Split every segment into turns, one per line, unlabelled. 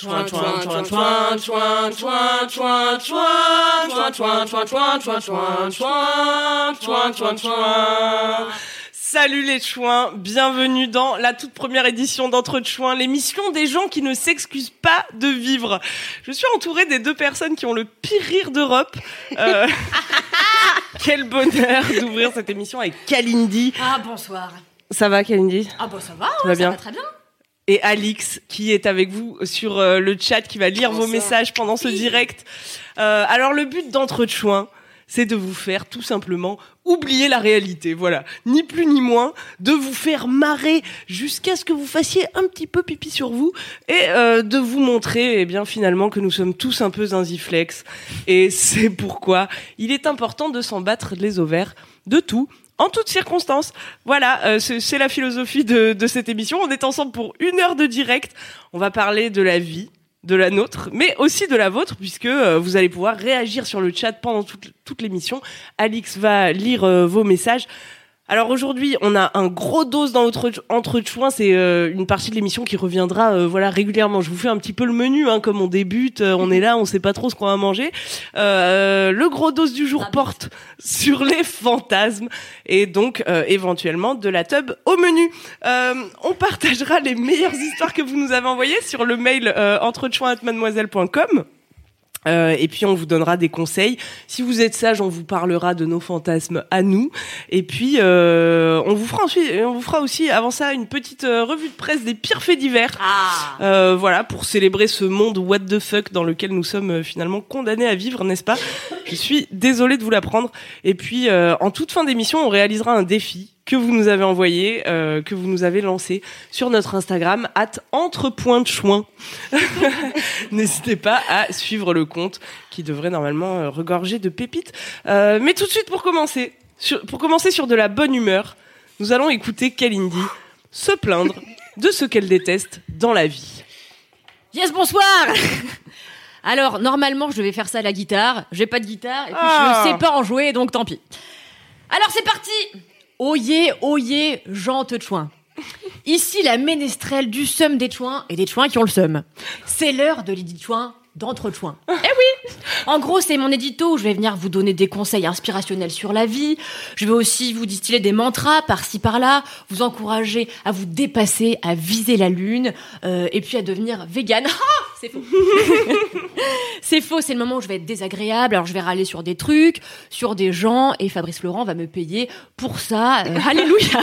Chouin, chouin, chouin, chouin, chouin, chouin, chouin, chouin, chouin, chouin, chouin, chouin, chouin, chouin, chouin, chouin, chouin. Salut les chouins, bienvenue dans la toute première édition d'Entre Chouins, l'émission des gens qui ne s'excusent pas de vivre. Je suis entourée des deux personnes qui ont le pire rire d'Europe. Euh, quel bonheur d'ouvrir cette émission avec Kalindi.
Ah bonsoir.
Ça va Kalindi
Ah bah ça va, hein,
va
ça
bien
va très bien.
Et Alix qui est avec vous sur euh, le chat, qui va lire vos messages pendant ce direct. Euh, alors le but d'entre chouins, c'est de vous faire tout simplement oublier la réalité, voilà, ni plus ni moins, de vous faire marrer jusqu'à ce que vous fassiez un petit peu pipi sur vous et euh, de vous montrer, eh bien finalement, que nous sommes tous un peu zinziflex. Et c'est pourquoi il est important de s'en battre les ovaires de tout en toutes circonstances. Voilà, euh, c'est la philosophie de, de cette émission. On est ensemble pour une heure de direct. On va parler de la vie, de la nôtre, mais aussi de la vôtre, puisque euh, vous allez pouvoir réagir sur le chat pendant toute, toute l'émission. Alix va lire euh, vos messages. Alors aujourd'hui, on a un gros dose dans notre entre chouins. C'est euh, une partie de l'émission qui reviendra euh, voilà régulièrement. Je vous fais un petit peu le menu, hein, comme on débute, euh, on est là, on sait pas trop ce qu'on va manger. Euh, le gros dose du jour porte sur les fantasmes et donc euh, éventuellement de la tub au menu. Euh, on partagera les meilleures histoires que vous nous avez envoyées sur le mail euh, entrechouins@mademoiselle.com. Euh, et puis on vous donnera des conseils. Si vous êtes sage, on vous parlera de nos fantasmes à nous. Et puis euh, on vous fera ensuite, on vous fera aussi avant ça une petite euh, revue de presse des pires faits divers.
Ah
Euh, voilà pour célébrer ce monde what the fuck dans lequel nous sommes euh, finalement condamnés à vivre, n'est-ce pas? Je suis désolée de vous l'apprendre. Et puis euh, en toute fin d'émission, on réalisera un défi que vous nous avez envoyé, euh, que vous nous avez lancé sur notre Instagram at entrepointchouin. N'hésitez pas à suivre le compte qui devrait normalement euh, regorger de pépites. Euh, mais tout de suite pour commencer, sur, pour commencer sur de la bonne humeur, nous allons écouter Kalindi se plaindre de ce qu'elle déteste dans la vie.
Yes, bonsoir Alors, normalement, je devais faire ça à la guitare. J'ai pas de guitare, et puis
Ah.
je sais pas en jouer, donc tant pis. Alors, c'est parti Oyez, oyez, Jean Chouin. Ici, la ménestrelle du seum des chouins et des chouins qui ont le seum. C'est l'heure de l'édit chouin d'entre chouins. Eh oui En gros, c'est mon édito où je vais venir vous donner des conseils inspirationnels sur la vie. Je vais aussi vous distiller des mantras par-ci par-là, vous encourager à vous dépasser, à viser la lune, euh, et puis à devenir vegan. Ah c'est faux. c'est faux, c'est le moment où je vais être désagréable. Alors je vais râler sur des trucs, sur des gens, et Fabrice Laurent va me payer pour ça. Euh, alléluia.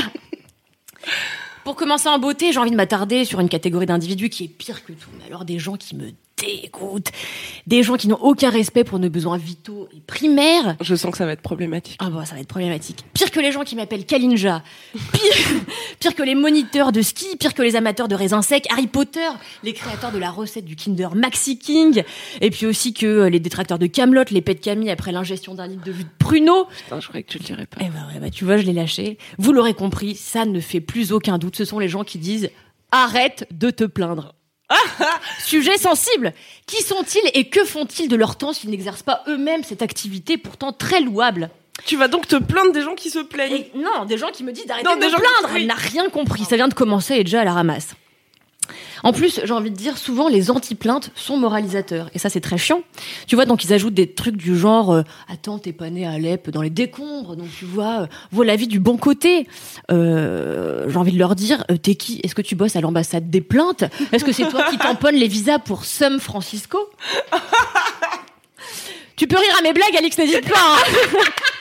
Pour commencer en beauté, j'ai envie de m'attarder sur une catégorie d'individus qui est pire que tout. Mais alors des gens qui me dégoûtent, des gens qui n'ont aucun respect pour nos besoins vitaux et primaires.
Je sens que ça va être problématique.
Ah bah ça va être problématique. Pire que les gens qui m'appellent Kalinja. Pire, pire que les moniteurs de ski, pire que les amateurs de raisins secs, Harry Potter, les créateurs de la recette du Kinder Maxi King, et puis aussi que euh, les détracteurs de Camelot, les pets de Camille après l'ingestion d'un litre de jus de pruneau.
Putain, je croyais que tu le dirais pas.
Eh ben ouais, bah tu vois, je l'ai lâché. Vous l'aurez compris, ça ne fait plus aucun doute. Ce sont les gens qui disent arrête de te plaindre. Sujet sensible. Qui sont-ils et que font-ils de leur temps s'ils n'exercent pas eux-mêmes cette activité pourtant très louable?
Tu vas donc te plaindre des gens qui se plaignent.
Et non, des gens qui me disent d'arrêter de me
gens
plaindre. Elle n'a rien compris. Ça vient de commencer et déjà à la ramasse. En plus, j'ai envie de dire, souvent les anti-plaintes sont moralisateurs. Et ça, c'est très chiant. Tu vois, donc ils ajoutent des trucs du genre euh, Attends, t'es pas né à Alep dans les décombres, donc tu vois, euh, vois la vie du bon côté. Euh, j'ai envie de leur dire euh, T'es qui? Est-ce que tu bosses à l'ambassade des plaintes? Est-ce que c'est toi qui tamponnes les visas pour San Francisco? Tu peux rire à mes blagues, Alix, n'hésite pas. hein.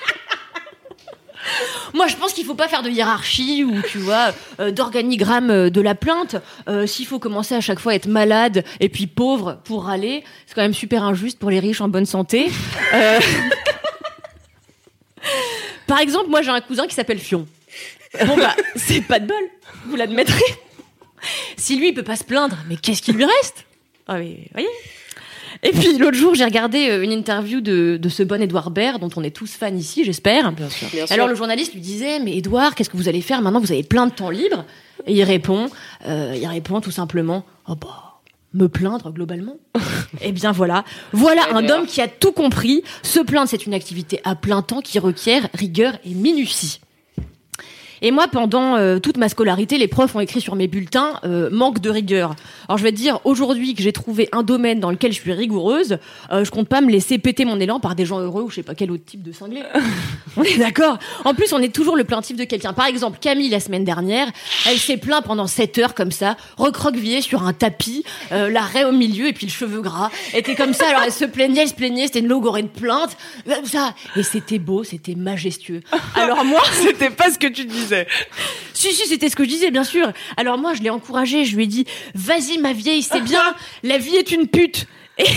Moi, je pense qu'il faut pas faire de hiérarchie ou tu vois euh, d'organigramme euh, de la plainte. Euh, S'il faut commencer à chaque fois à être malade et puis pauvre pour râler, c'est quand même super injuste pour les riches en bonne santé. Par exemple, moi j'ai un cousin qui s'appelle Fion. Bon bah, c'est pas de bol, vous l'admettrez. si lui il peut pas se plaindre, mais qu'est-ce qui lui reste? Ah mais voyez. Et puis l'autre jour, j'ai regardé euh, une interview de, de ce bon Edouard Baird, dont on est tous fans ici, j'espère.
Bien sûr.
Bien sûr.
Alors le journaliste lui disait, mais Edouard, qu'est-ce que vous allez faire maintenant? Vous avez plein de temps libre. Et il répond, euh, il répond tout simplement, oh bah, me plaindre globalement. Eh bien voilà, voilà
Eh
un homme qui a tout compris. Se plaindre, c'est une activité à plein temps qui requiert rigueur et minutie. Et moi, pendant euh, toute ma scolarité, les profs ont écrit sur mes bulletins euh, manque de rigueur. Alors je vais te dire, aujourd'hui que j'ai trouvé un domaine dans lequel je suis rigoureuse, euh, je compte pas me laisser péter mon élan par des gens heureux ou je sais pas quel autre type de cinglé. on est d'accord? En plus, on est toujours le plaintif de quelqu'un. Par exemple, Camille, la semaine dernière, elle s'est plaint pendant 7 heures comme ça, recroquevillée sur un tapis, euh, la raie au milieu et puis le cheveu gras. Elle était comme ça, alors elle se plaignait, elle se plaignait, c'était une logorée de plainte, comme ça. Et c'était beau, c'était majestueux. Alors moi...
C'était pas ce que tu disais.
Si, si, c'était ce que je disais, bien sûr. Alors moi, je l'ai encouragé, je lui ai dit, vas-y ma vieille, c'est bien, la vie est une pute. Et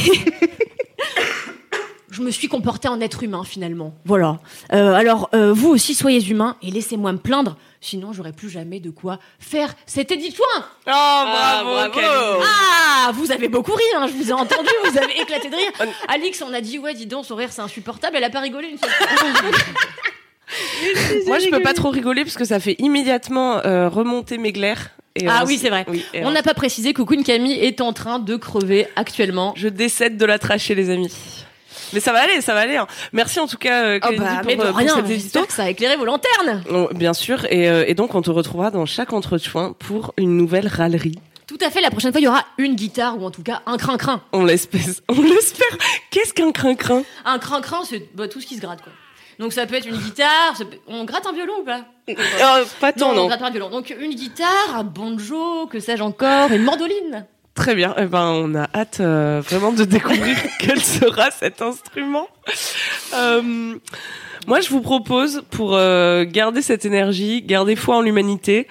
je me suis comportée en être humain, finalement. Voilà. Euh, alors, euh, vous aussi, soyez humains et laissez-moi me plaindre, sinon j'aurai plus jamais de quoi faire cet édit de soin.
Oh, bravo,
bravo.
Camille.
Ah, vous avez beaucoup ri, hein, je vous ai entendu, vous avez éclaté de rire. Alix, on a dit, ouais, dis donc, son rire, c'est insupportable, elle a pas rigolé une seule fois.
Moi, je peux pas trop rigoler parce que ça fait immédiatement euh, remonter mes glaires. Et
Ah oui, c'est vrai.
Oui,
On n'a pas précisé que Queen Camille est en train de crever actuellement.
Je décède de la trachée, les amis. Mais ça va aller, ça va aller. hein. Merci en tout cas, euh,
Oh bah,
pour,
mais de
euh, pour
rien,
cet édito.
j'espère que ça a éclairé vos lanternes.
Oh, bien sûr. Et, euh, et donc, on te retrouvera dans chaque entretien pour une nouvelle râlerie.
Tout à fait, la prochaine fois, il y aura une guitare ou en tout cas un crin-crin.
On l'espère. On l'espère. Qu'est-ce qu'un crin-crin?
Un crin-crin, c'est bah, tout ce qui se gratte, quoi. Donc ça peut être une guitare, peut- on gratte un violon ou pas
Euh, pas tant,
on
non.
gratte pas un violon. Donc une guitare, un banjo, que sais-je encore, une mandoline.
Très bien. Eh ben, on a hâte euh, vraiment de découvrir quel sera cet instrument. Euh, moi, je vous propose, pour euh, garder cette énergie, garder foi en l'humanité,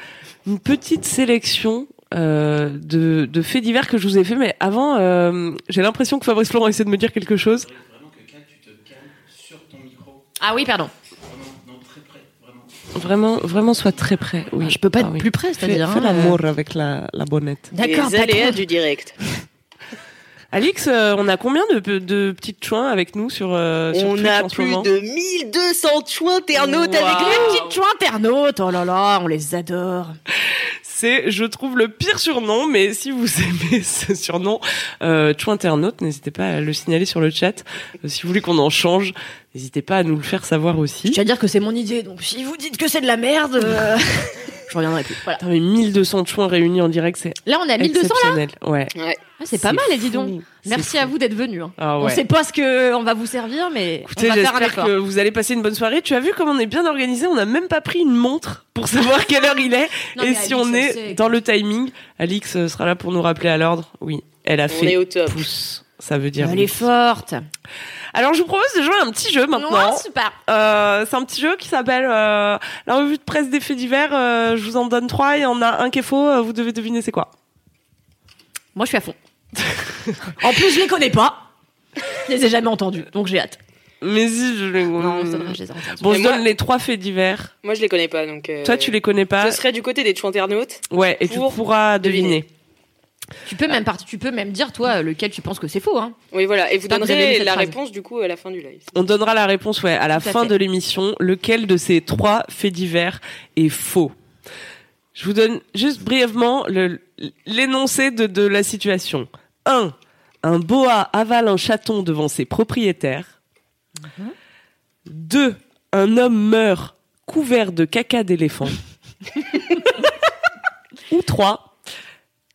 une petite sélection euh, de, de faits divers que je vous ai fait. Mais avant, euh, j'ai l'impression que Fabrice Florent essaie de me dire quelque chose.
Vraiment que Kat, tu te calmes sur ton micro.
Ah oui, pardon.
Vraiment, près, vraiment.
Sois très prêt. Oui.
Je peux pas
Ah
être
oui.
plus près, c'est-à-dire.
fais
hein,
l'amour avec la, la bonnette.
euh, D'accord,
Les aléas du direct.
Alix, euh, on a combien de, de petites chouins avec nous sur, euh, sur
On
Twitch
a
en
plus
moment
de 1200 chouins internautes
Wow.
avec
Les petites chouins internautes, oh là là, on les adore.
C'est, je trouve, le pire surnom, mais si vous aimez ce surnom, euh, Chou Internaute, n'hésitez pas à le signaler sur le chat. Euh, si vous voulez qu'on en change, n'hésitez pas à nous le faire savoir
Je
aussi.
tiens à dire que c'est mon idée, donc si vous dites que c'est de la merde, euh, je reviendrai plus. Voilà.
Putain, mais 1200 chouins réunis en direct, c'est
Là, on est à 1200 là.
Ouais.
Ouais.
Ah, C'est pas mal, et dis donc. Merci à
fou.
vous d'être venus. hein.
Ah
On
ouais.
sait pas ce que on va vous servir, mais
Écoutez,
on va faire un
j'espère
effort.
que vous allez passer une bonne soirée. Tu as vu comme on est bien organisé? On n'a même pas pris une montre pour savoir quelle heure il est.
Non,
Et si
Alix,
on est dans le timing, Alix euh, sera là pour nous rappeler à l'ordre. Oui, elle a
On
fait
est au top.
pouce. Ça veut dire.
Elle est forte.
Alors, je vous propose de jouer à un petit jeu maintenant.
Non, super.
Euh, c'est un petit jeu qui s'appelle euh, la revue de presse des faits divers. Euh, je vous en donne trois. Il y en a un qui est faux. euh, vous devez deviner c'est quoi.
Moi, je suis à fond. en plus, je les connais pas. Je les ai jamais entendus, donc j'ai hâte.
Mais si je les.
Non, c'est vrai, je les ai entendus.
Bon,
Mais
je
moi-
donne les trois faits divers.
Moi, je les connais pas, donc. euh,
Toi, tu les connais pas.
Je serais du côté des chouins internautes.
Ouais, et tu
pour
pourras deviner.
Tu peux même part- tu peux même dire toi lequel tu penses que c'est faux. Hein.
Oui, voilà. Et vous donnerez
cette
la
phrase.
réponse, du coup, à la fin du live.
On donnera la réponse ouais, à la
Tout
fin
fait.
de l'émission. Lequel de ces trois faits divers est faux? Je vous donne juste brièvement l'énoncé de, de la situation. 1. Un boa avale un chaton devant ses propriétaires. 2. Un homme meurt couvert de caca d'éléphant. Ou 3.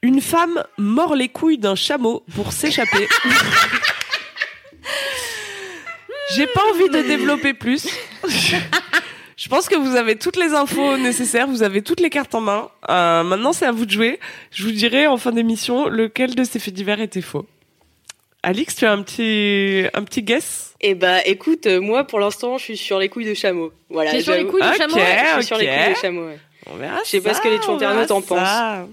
Une femme mord les couilles d'un chameau pour s'échapper. J'ai pas envie de développer plus. Je pense que vous avez toutes les infos nécessaires, vous avez toutes les cartes en main. Euh, maintenant, c'est à vous de jouer. Je vous dirai en fin d'émission lequel de ces faits divers était faux. Alix, tu as un petit, un petit guess?
Eh bah, écoute, euh, moi, pour l'instant, je suis sur les couilles de chameau. Voilà.
T'es sur les
j'avoue.
couilles
Ok.
du chameau
Ouais, je suis sur les couilles de chameau, ouais.
On verra
Je sais pas
ça,
ce que les
on verra
internautes en
ça.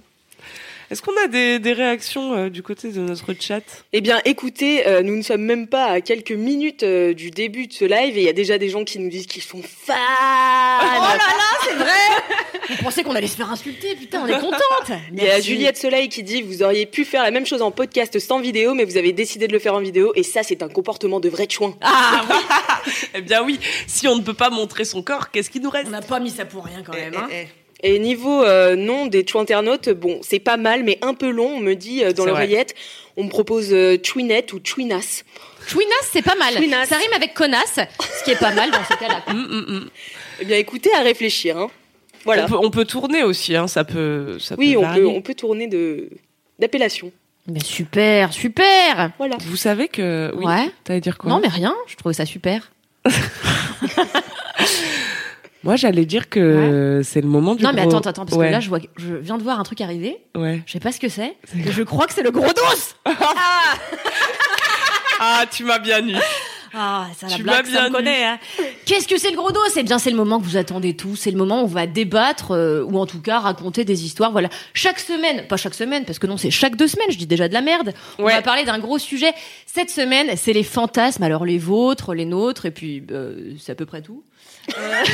Est-ce qu'on a des, des réactions euh, du côté de notre chat?
Eh bien, écoutez, euh, nous ne sommes même pas à quelques minutes euh, du début de ce live et il y a déjà des gens qui nous disent qu'ils sont fans.
Oh là là, c'est vrai Vous pensez qu'on allait se faire insulter Putain, on est contente.
Il y a. Juliette Soleil qui dit Vous auriez pu faire la même chose en podcast sans vidéo, mais vous avez décidé de le faire en vidéo, et ça, c'est un comportement de vrai chouin.
Ah oui,
Eh bien oui, si on ne peut pas montrer son corps, qu'est-ce qui nous reste?
On n'a pas mis ça pour rien quand même. Hein.
Eh, eh,
Et niveau euh, nom des internautes, bon, c'est pas mal, mais un peu long. On me dit euh, dans l'oreillette, on me propose euh, Chouinette ou Chouinas.
Chouinas, c'est pas mal.
Chouinas.
Ça rime avec connasse, ce qui est pas mal dans ce cas-là.
eh. Hum, hum, hum.
Eh bien, écoutez, à réfléchir. Hein. Voilà.
On, peut, on peut tourner aussi, hein, ça peut. Ça
Oui,
peut
on peut, on peut tourner de d'appellation.
Mais super, super.
Voilà.
Vous savez que. Oui,
Ouais.
T'allais dire quoi?
Non mais rien, je trouvais ça super.
Moi, j'allais dire que c'est le moment du
non mais attends, attends, parce
Ouais,
que là je vois, je viens de voir un truc arriver.
Ouais.
Je sais pas ce que c'est. Je crois que c'est le gros dos.
Ah, tu m'as bien eu.
Ah, ça la
Tu
blague,
m'as
ça
bien
me connaît. Hein. Qu'est-ce que c'est le gros dos Eh bien, c'est le moment que vous attendez tous. C'est le moment où on va débattre euh, ou en tout cas raconter des histoires. Voilà, chaque semaine, pas chaque semaine, parce que non, c'est chaque deux semaines. Je dis déjà de la merde. On
Ouais.
va parler d'un gros sujet. Cette semaine, c'est les fantasmes. Alors les vôtres, les nôtres, et puis euh, c'est à peu près tout. Euh,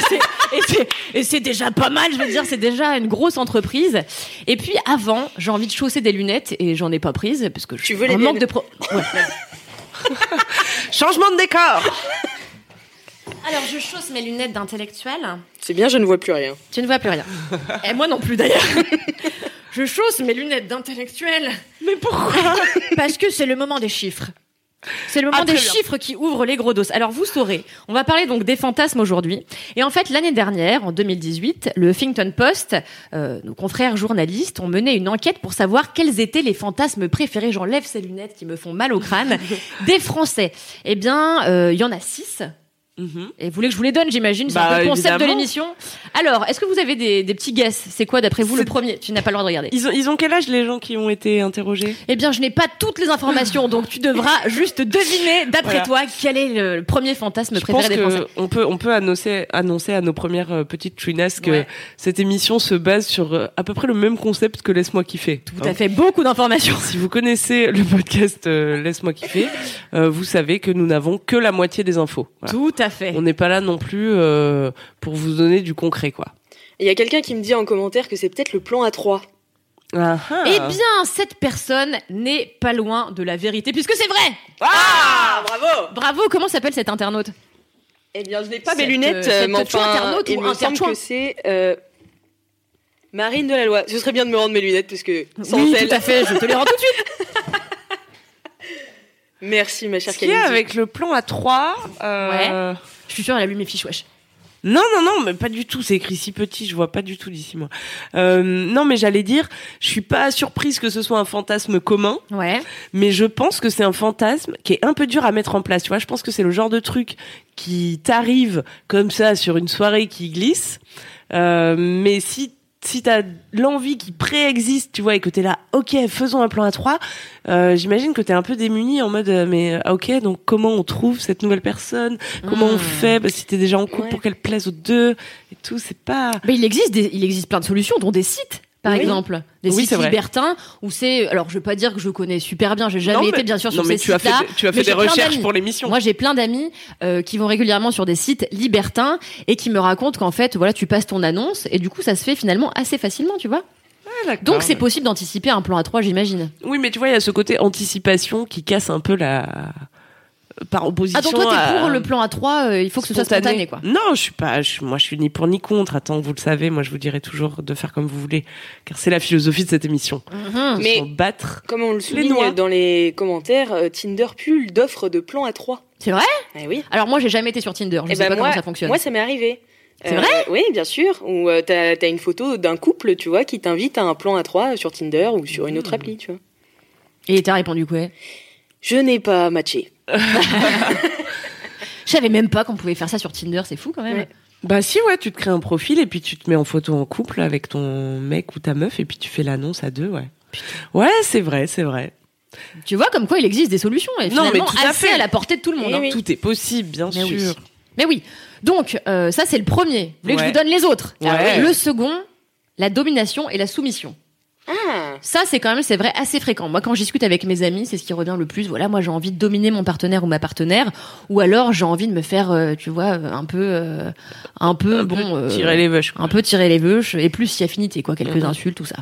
et c'est- déjà pas mal, je veux dire, c'est déjà une grosse entreprise. Et puis avant, j'ai envie de chausser des lunettes et j'en ai pas prise parce que je
Tu veux les
manque de pro. Ouais.
Changement de décor.
Alors je chausse mes lunettes d'intellectuel.
C'est bien, je ne vois plus rien.
Tu ne vois plus rien. Et moi non plus d'ailleurs. Je chausse mes lunettes d'intellectuel
Mais pourquoi?
Parce que c'est le moment des chiffres. C'est le moment
Ah,
des
bien.
chiffres qui ouvrent les gros dos. Alors vous saurez, on va parler donc des fantasmes aujourd'hui. Et en fait, l'année dernière, en 2018, le Huffington Post, euh, nos confrères journalistes, ont mené une enquête pour savoir quels étaient les fantasmes préférés. J'enlève ces lunettes qui me font mal au crâne des Français. Eh bien, euh, il y en a six.
Mhm.
Et vous voulez que je vous les donne, j'imagine C'est
Bah,
un peu le concept de l'émission. Alors, est-ce que vous avez des, des petits guesses C'est quoi, d'après vous, le premier? Tu n'as pas le droit de regarder.
ils ont, ils ont quel âge les gens qui ont été interrogés?
Eh bien, je n'ai pas toutes les informations, donc tu devras juste deviner, d'après
Voilà.
toi, quel est le premier fantasme
Je pense
préféré des Français.
que on peut on peut annoncer annoncer à nos premières euh, petites chouinasses que
Ouais.
cette émission se base sur euh, à peu près le même concept que laisse-moi kiffer.
Tout à fait, beaucoup d'informations.
Si vous connaissez le podcast euh, Laisse-moi kiffer, euh, vous savez que nous n'avons que la moitié des infos. Voilà.
Tout à fait.
On n'est pas là non plus euh, pour vous donner du concret, quoi.
Il y a quelqu'un qui me dit en commentaire que c'est peut-être le plan A3.
Ah, ah.
Eh bien, cette personne n'est pas loin de la vérité, puisque c'est vrai
Ah, bravo
Bravo, comment s'appelle cet internaute?
Eh bien, je n'ai pas
Cette,
mes lunettes,
euh,
mais enfin,
chouin-internaute
il
ou
me semble que c'est euh, Marine Delaloi. Ce serait bien de me rendre mes lunettes, parce que sans
Oui,
elle...
tout à fait, je te les rends tout de suite.
Merci, ma chère
Ce qu'il y a
Kalindi.
avec le plan à 3 euh...
Je suis sûre, elle a lu mes fiches, wesh.
Non, non, non, mais pas du tout. C'est écrit si petit, je vois pas du tout d'ici moi. Euh, non, mais j'allais dire, je suis pas surprise que ce soit un fantasme commun,
Ouais.
mais je pense que c'est un fantasme qui est un peu dur à mettre en place. Tu vois, je pense que c'est le genre de truc qui t'arrive comme ça sur une soirée qui glisse. Euh, mais si si t'as l'envie qui préexiste, tu vois, et que t'es là, ok, faisons un plan à trois, euh, j'imagine que t'es un peu démuni en mode, euh, mais euh, ok, donc comment on trouve cette nouvelle personne? Comment on
Hmm.
fait? Bah, Si t'es déjà en couple
Ouais.
pour qu'elle plaise aux deux et tout, c'est pas.
Mais il existe, des, il existe plein de solutions, dont des sites, par
Oui.
exemple. Des
Oui,
sites libertins, où c'est... Alors, je veux pas dire que je connais super bien, j'ai jamais
Non, mais-
été, bien sûr, sur
mais
ces
tu
sites-là.
des- tu as fait des recherches pour l'émission.
Moi, j'ai plein d'amis euh, qui vont régulièrement sur des sites libertins et qui me racontent qu'en fait, voilà, tu passes ton annonce et du coup, ça se fait finalement assez facilement, tu vois.
Ah.
Donc, c'est possible d'anticiper un plan à trois, j'imagine.
Oui, mais tu vois, il y a ce côté anticipation qui casse un peu la. Par opposition.
Ah, donc toi, t'es
à-
pour le plan à trois, euh, il faut que ce soit spontané, quoi.
Non, je suis pas. je- moi, je suis ni pour ni contre. Attends, vous le savez, moi, je vous dirai toujours de faire comme vous voulez, car c'est la philosophie de cette émission.
Mhm.
Mais-
battre.
Comme on le souligne dans les commentaires, euh, Tinder pull d'offres de plan A3.
C'est vrai?
Eh oui.
Alors, moi, j'ai jamais été sur Tinder, je
Eh
sais
ben
pas
moi,
comment ça fonctionne.
Moi, ça m'est arrivé.
C'est
Euh, Oui, bien sûr. Où euh, t'as as une photo d'un couple, tu vois, qui t'invite à un plan A3 sur Tinder ou sur une autre appli, tu vois.
Et t'as répondu quoi?
Je n'ai pas matché.
Je savais même pas qu'on pouvait faire ça sur Tinder, c'est fou quand même.
Ouais.
Bah si, ouais, tu te crées un profil et puis tu te mets en photo en couple avec ton mec ou ta meuf et puis tu fais l'annonce à deux, ouais. Ouais, c'est vrai, c'est vrai.
Tu vois comme quoi il existe des solutions et
Non, mais tout à
assez
fait.
à la portée de tout le monde.
Eh
hein.
oui.
Tout est possible, bien
Mais oui.
sûr.
Mais oui. Donc, euh, ça, c'est le premier. Vous voulez que je vous donne les autres?
Ouais.
Le second, la domination et la soumission.
Ah,
Ça, c'est quand même, c'est vrai, assez fréquent. Moi, quand je discute avec mes amis, c'est ce qui revient le plus. Voilà, moi, j'ai envie de dominer mon partenaire ou ma partenaire, ou alors j'ai envie de me faire, euh, tu vois, euh, un peu, euh, un peu,
Un peu
bon, euh,
tirer les vaches. quoi.
un peu tirer les veuches, et plus si affinité, quoi, quelques
Mhm.
insultes, tout ça.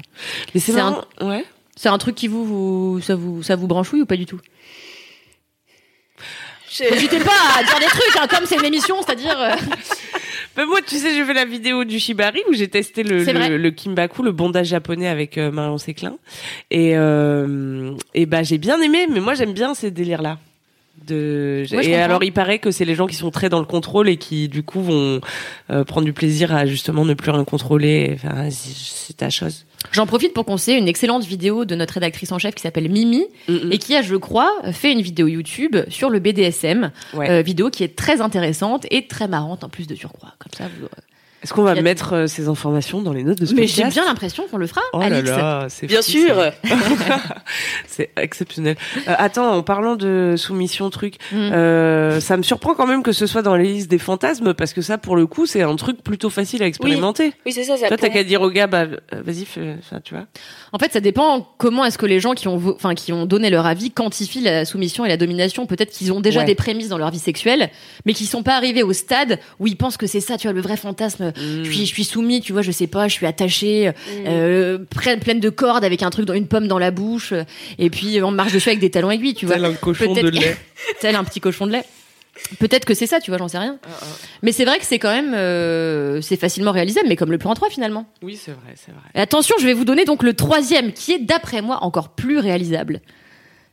Mais c'est marrant. Ouais.
C'est un truc qui vous, vous, ça vous, ça vous branchouille ou pas du tout? N'hésitez pas à dire des trucs, hein, comme c'est une émission, c'est-à-dire. euh,
Mais moi, tu sais, j'ai fait la vidéo du Shibari où j'ai testé le, kimbaku, le bondage japonais avec euh, Marion Séclin. Et, euh, et bah, j'ai bien aimé, mais moi, j'aime bien ces délires-là. De...
Ouais, je
et alors, il paraît que c'est les gens qui sont très dans le contrôle et qui, du coup, vont euh, prendre du plaisir à justement ne plus rien contrôler. Enfin, c'est ta chose.
J'en profite pour conseiller une excellente vidéo de notre rédactrice en chef qui s'appelle Mimi
Mm, mm.
et qui a, je crois, fait une vidéo YouTube sur le BDSM,
Ouais.
euh, vidéo qui est très intéressante et très marrante en plus de surcroît. Comme ça, vous...
Est-ce qu'on va mettre euh, ces informations dans les notes de ce
Mais j'ai bien l'impression qu'on le fera,
Oh là
Alix.
là, c'est
Bien
fou,
sûr.
ça. c'est exceptionnel. Euh, attends, en parlant de soumission truc,
Mm.
euh, ça me surprend quand même que ce soit dans les listes des fantasmes parce que ça, pour le coup, c'est un truc plutôt facile à expérimenter.
Oui, c'est ça, ça
Toi, t'as qu'à dire au gars, bah, euh, vas-y, fais, enfin, tu vois.
En fait, ça dépend comment est-ce que les gens qui ont, vo- enfin, qui ont donné leur avis quantifient la soumission et la domination. Peut-être qu'ils ont déjà
Ouais.
des prémices dans leur vie sexuelle, mais qui sont pas arrivés au stade où ils pensent que c'est ça, tu vois, le vrai fantasme.
Mm.
Je suis, je suis soumis, tu vois, je sais pas, je suis attachée,
Mm.
euh, pleine, pleine de cordes avec un truc dans une pomme dans la bouche, euh, et puis on marche dessus avec des talons aiguilles, tu vois.
Tel un cochon de lait.
Tel un petit cochon de lait. Peut-être que c'est ça, tu vois, j'en sais rien.
Ah,
Mais c'est vrai que c'est quand même, euh, c'est facilement réalisable, mais comme le plan en 3 finalement.
Oui, c'est vrai, c'est vrai.
Et attention, je vais vous donner donc le troisième, qui est d'après moi encore plus réalisable.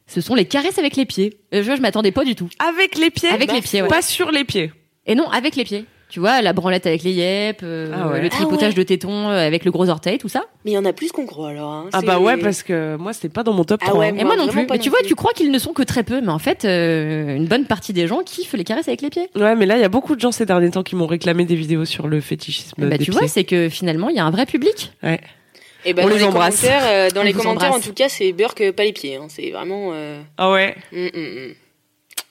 Ce sont les caresses avec les pieds. Euh, je, je m'attendais pas du tout.
Avec les pieds?
Avec
Bah,
les pieds, ouais.
Pas sur les pieds.
Et non, avec les pieds. Tu vois, la branlette avec les yep, euh,
Ah ouais.
le tripotage
Ah ouais.
de tétons euh, avec le gros orteil, tout ça.
Mais il y en a plus qu'on croit alors. hein.
Ah
C'est-
bah ouais, parce que moi, c'était pas dans mon top
Ah
3.
ouais,
hein.
Et moi non plus.
pas
Mais
non
tu vois,
plus.
tu crois qu'ils ne sont que très peu, mais en fait, euh, une bonne partie des gens kiffent les caresses avec les pieds.
Ouais, mais là, il y a beaucoup de gens ces derniers temps qui m'ont réclamé des vidéos sur le fétichisme
bah,
des
tu vois,
pieds.
c'est que finalement, il y a un vrai public.
Ouais.
Et bah,
On
dans
les
les
embrasse.
commentaires, euh, dans
On
les commentaires, en tout cas, c'est Burke, pas les pieds. hein. C'est vraiment. euh,
Ah ouais.
hum, hum, hum.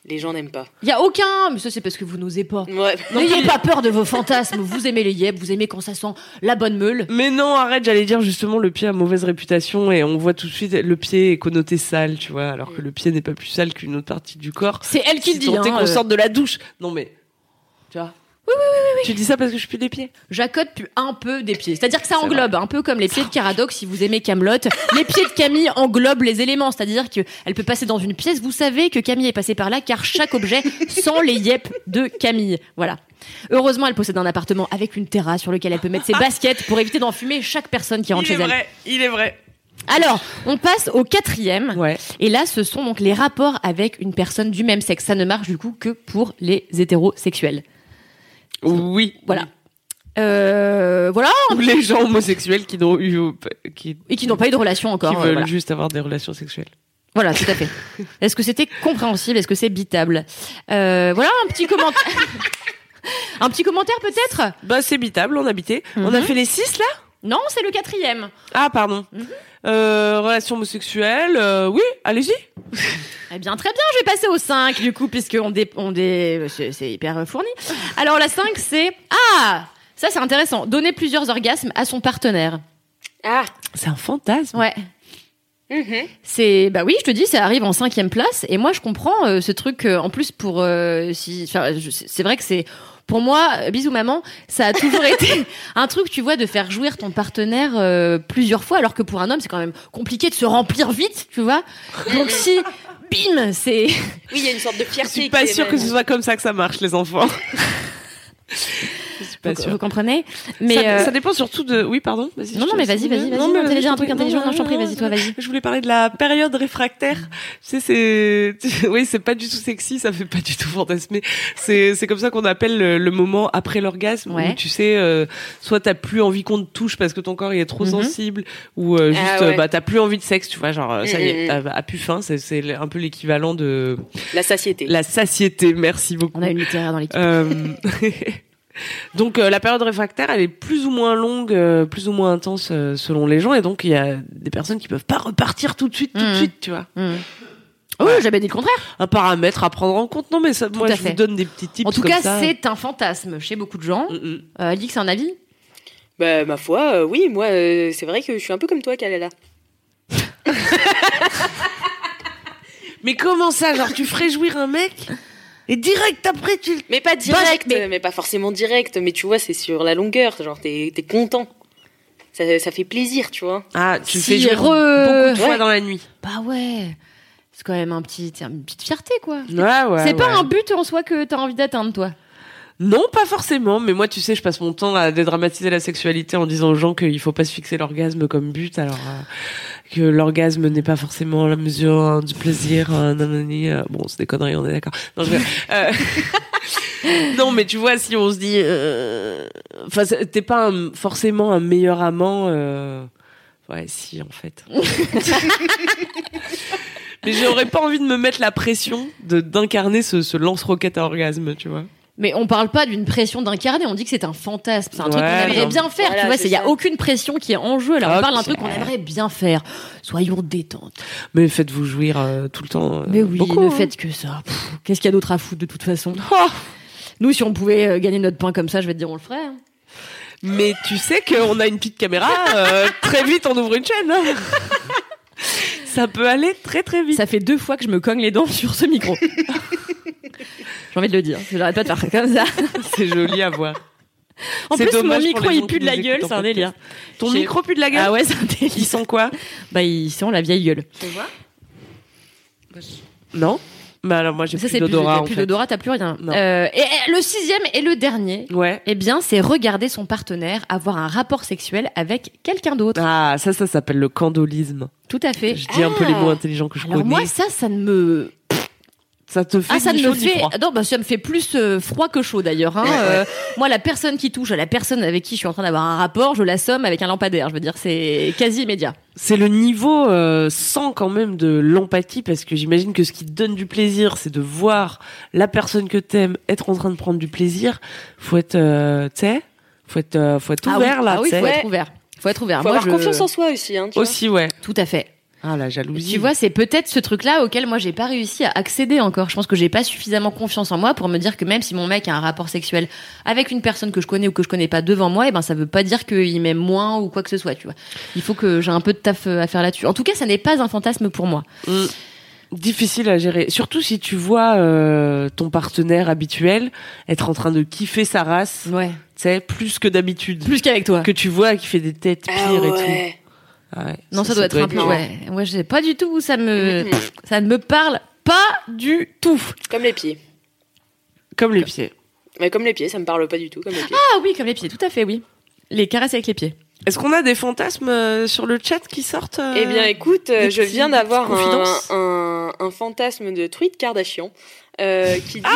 Les gens n'aiment pas.
Il y a aucun, mais ça c'est parce que vous n'osez pas.
Ouais.
N'ayez pas peur de vos fantasmes. Vous aimez les yep, vous aimez quand ça sent la bonne meule.
Mais non, arrête, j'allais dire justement le pied a mauvaise réputation et on voit tout de suite le pied est connoté sale, tu vois, alors que le pied n'est pas plus sale qu'une autre partie du corps.
C'est elle qui
Si
le dit. hein,
qu'on
euh,
sorte de la douche. Non mais, tu vois. Oui, oui, oui, Tu dis ça parce que je pue des pieds.
Jacotte pue un peu des pieds. C'est-à-dire que ça englobe, un peu comme les pieds de Caradoc si vous aimez Camelot. les pieds de Camille englobent les éléments. C'est-à-dire que elle peut passer dans une pièce. Vous savez que Camille est passée par là car chaque objet sent les yep de Camille. Voilà. Heureusement, elle possède un appartement avec une terrasse sur lequel elle peut mettre ses baskets pour éviter d'enfumer chaque personne qui rentre
Il est
chez elle.
vrai, il est vrai.
Alors, on passe au quatrième.
Ouais.
Et là, ce sont donc les rapports avec une personne du même sexe. Ça ne marche du coup que pour les hétérosexuels.
Oui.
Voilà. Euh, voilà.
Ou les gens homosexuels qui n'ont eu, qui,
Et qui n'ont pas eu de relation
qui
encore. euh,
veulent
voilà.
juste avoir des relations sexuelles.
Voilà, tout à fait. Est-ce que c'était compréhensible? Est-ce que c'est bitable? Euh, Voilà un petit commentaire. un petit commentaire peut-être?
Bah c'est bitable, on habitait. On a
Mhm.
fait les six là?
Non, c'est le quatrième.
Ah pardon.
Mhm.
Euh, relations homosexuelles, euh, oui, allez-y.
Eh bien, très bien, je vais passer au 5 du coup, puisque on dé... on dé... c'est hyper fourni. Alors la 5, c'est... Ah Ça, c'est intéressant. Donner plusieurs orgasmes à son partenaire.
Ah.
C'est un fantasme.
Ouais.
mhm.
C'est bah oui, je te dis, ça arrive en cinquième place. Et moi, je comprends euh, ce truc. euh, en plus, pour euh, si, c'est vrai que c'est pour moi, euh, bisous maman, ça a toujours été un truc, tu vois, de faire jouir ton partenaire euh, plusieurs fois, alors que pour un homme, c'est quand même compliqué de se remplir vite, tu vois. Donc si, bim, c'est
Oui, il y a une sorte de
Je
fierté.
suis pas sûre que ce soit comme ça que ça marche, les enfants. Je suis pas
vous, vous comprenez. Mais
ça,
euh,
ça dépend surtout de. Oui, pardon. vas-y,
Non, non, mais vas-y, vas-y, vas-y,
Non, mais vas-y,
un truc intelligent, non, je t'en prie, vas-y, toi, vas-y.
Je voulais parler de la période réfractaire. Tu sais, c'est. Oui, c'est pas du tout sexy, ça fait pas du tout fantasmer. C'est c'est comme ça qu'on appelle le, le moment après l'orgasme
Ouais.
où tu sais, euh, soit t'as plus envie qu'on te touche parce que ton corps il est trop
Mhm.
sensible, ou euh, juste
Ah ouais.
euh, bah t'as plus envie de sexe, tu vois, genre euh, ça y est,
Mhm.
t'as à plus faim. C'est c'est un peu l'équivalent de
La satiété.
la satiété. Merci beaucoup.
on a une littéraire dans l'équipe.
Donc euh, la période réfractaire, elle est plus ou moins longue, euh, plus ou moins intense euh, selon les gens, et donc il y a des personnes qui peuvent pas repartir tout de suite, tout de
mmh.
suite, tu vois.
Hmm. Oh, j'avais dit le contraire.
Un paramètre à prendre en compte. Non, mais ça, moi, je vous donne des petits tips.
en tout cas, c'est un fantasme chez beaucoup de gens.
Mm, mm.
Euh, Alix, un avis?
Bah, ma foi, oui, moi, c'est vrai que je suis un peu comme toi, Kalala.
Mais comment ça, genre tu ferais jouir un mec? Et direct après, tu.
Mais pas direct,
mais-
mais... pas forcément direct. Mais tu vois, c'est sur la longueur. Genre, t'es es content. Ça, ça fait plaisir, tu vois.
Ah, tu
Si,
fais jouer
re-
beaucoup de fois
Ouais.
dans la nuit.
Bah ouais. C'est quand même un petit, une petite fierté, quoi.
Ouais, ouais.
c'est pas un but en soi que t'as envie d'atteindre, toi.
Non, pas forcément. Mais moi, tu sais, je passe mon temps à dédramatiser la sexualité en disant aux gens qu'il faut pas se fixer l'orgasme comme but. Alors euh, que l'orgasme n'est pas forcément la mesure hein, du plaisir. euh, nanani, euh, bon, c'est des conneries, on est d'accord. Non, je- euh, non, mais tu vois, si on se dit, enfin, t'es pas un- forcément un meilleur amant. Ouais, si, en fait. mais j'aurais pas envie de me mettre la pression de d'incarner ce, ce lance-roquette à orgasme, tu vois.
Mais on parle pas d'une pression d'incarner, on dit que c'est un fantasme, c'est un truc qu'on aimerait
non.
bien faire,
Voilà,
tu vois, il y a aucune pression qui est en jeu, là on parle d'un truc qu'on aimerait bien faire. Soyons détente.
Mais faites-vous jouir euh, tout le temps. euh,
Mais oui,
beaucoup,
ne
hein.
faites que ça. Qu'est-ce qu'il y a d'autre à foutre de toute façon
Oh
Nous, si on pouvait euh, gagner notre pain comme ça, je vais te dire, on le ferait. hein.
Mais tu sais qu'on a une petite caméra, euh, très vite on ouvre une chaîne. hein. Ça peut aller très très vite.
Ça fait deux fois que je me cogne les dents sur ce micro. J'ai envie de le dire. J'arrête pas de faire comme ça.
C'est joli à voir.
En plus, mon micro, il pue de la gueule, c'est un délire.
Ton micro pue de la gueule
Ah ouais, c'est un
Ils
délire.
sont quoi
Bah, ils sont la vieille gueule.
Non Mais alors moi j'ai
Ça,
plus
c'est plus,
d'odorat
plus d'odorat, t'as plus rien.
Non.
Euh, et, et le sixième et le dernier,
Ouais.
eh bien, c'est regarder son partenaire avoir un rapport sexuel avec quelqu'un d'autre.
Ah, ça, ça s'appelle le candolisme.
Tout à fait.
Je dis un peu les
Ah.
mots intelligents que je
Alors
connais.
moi, ça, ça ne me
ça te fait
Ah, ça me
chaud ni
fait.
froid.
Non, bah, ça me fait plus euh, froid que chaud d'ailleurs. Hein. Euh, moi, la personne qui touche à la personne avec qui je suis en train d'avoir un rapport, je l'assomme avec un lampadaire. Je veux dire, c'est quasi immédiat.
C'est le niveau euh, sans quand même de l'empathie parce que j'imagine que ce qui te donne du plaisir, c'est de voir la personne que t'aimes être en train de prendre du plaisir. Faut être, euh, tu sais, faut être, euh, faut être
Ah
ouvert
oui,
là,
ah oui, faut être ouvert. Faut être ouvert.
Faut
moi,
avoir
je...
confiance en soi aussi, hein, tu vois.
Aussi, ouais.
Tout à fait.
Ah la jalousie.
Tu vois, c'est peut-être ce truc-là auquel moi j'ai pas réussi à accéder encore. Je pense que j'ai pas suffisamment confiance en moi pour me dire que même si mon mec a un rapport sexuel avec une personne que je connais ou que je connais pas devant moi, et ben ça veut pas dire qu'il m'aime moins ou quoi que ce soit. Tu vois, il faut que j'ai un peu de taf euh, à faire là-dessus. En tout cas, ça n'est pas un fantasme pour moi.
Mm. difficile à gérer. Surtout si tu vois euh, ton partenaire habituel être en train de kiffer sa race,
Ouais.
tu sais, plus que d'habitude.
Plus qu'avec toi.
Que tu vois qui fait des têtes
Ah
pires et tout.
Ouais.
Ah ouais,
Non, ça, doit être un peu. Ouais. Moi, je sais pas du tout où ça me. Ça ne me parle pas du tout.
Comme les pieds.
Comme les pieds.
Mais comme les pieds, ça me parle pas du tout, comme les pieds.
Ah oui, comme les pieds, tout à fait, oui. Les caresses avec les pieds.
Est-ce qu'on a des fantasmes euh, sur le chat qui sortent euh,
Eh bien, écoute, euh, je viens d'avoir un, un, un fantasme de Truite Kardashian euh, qui dit.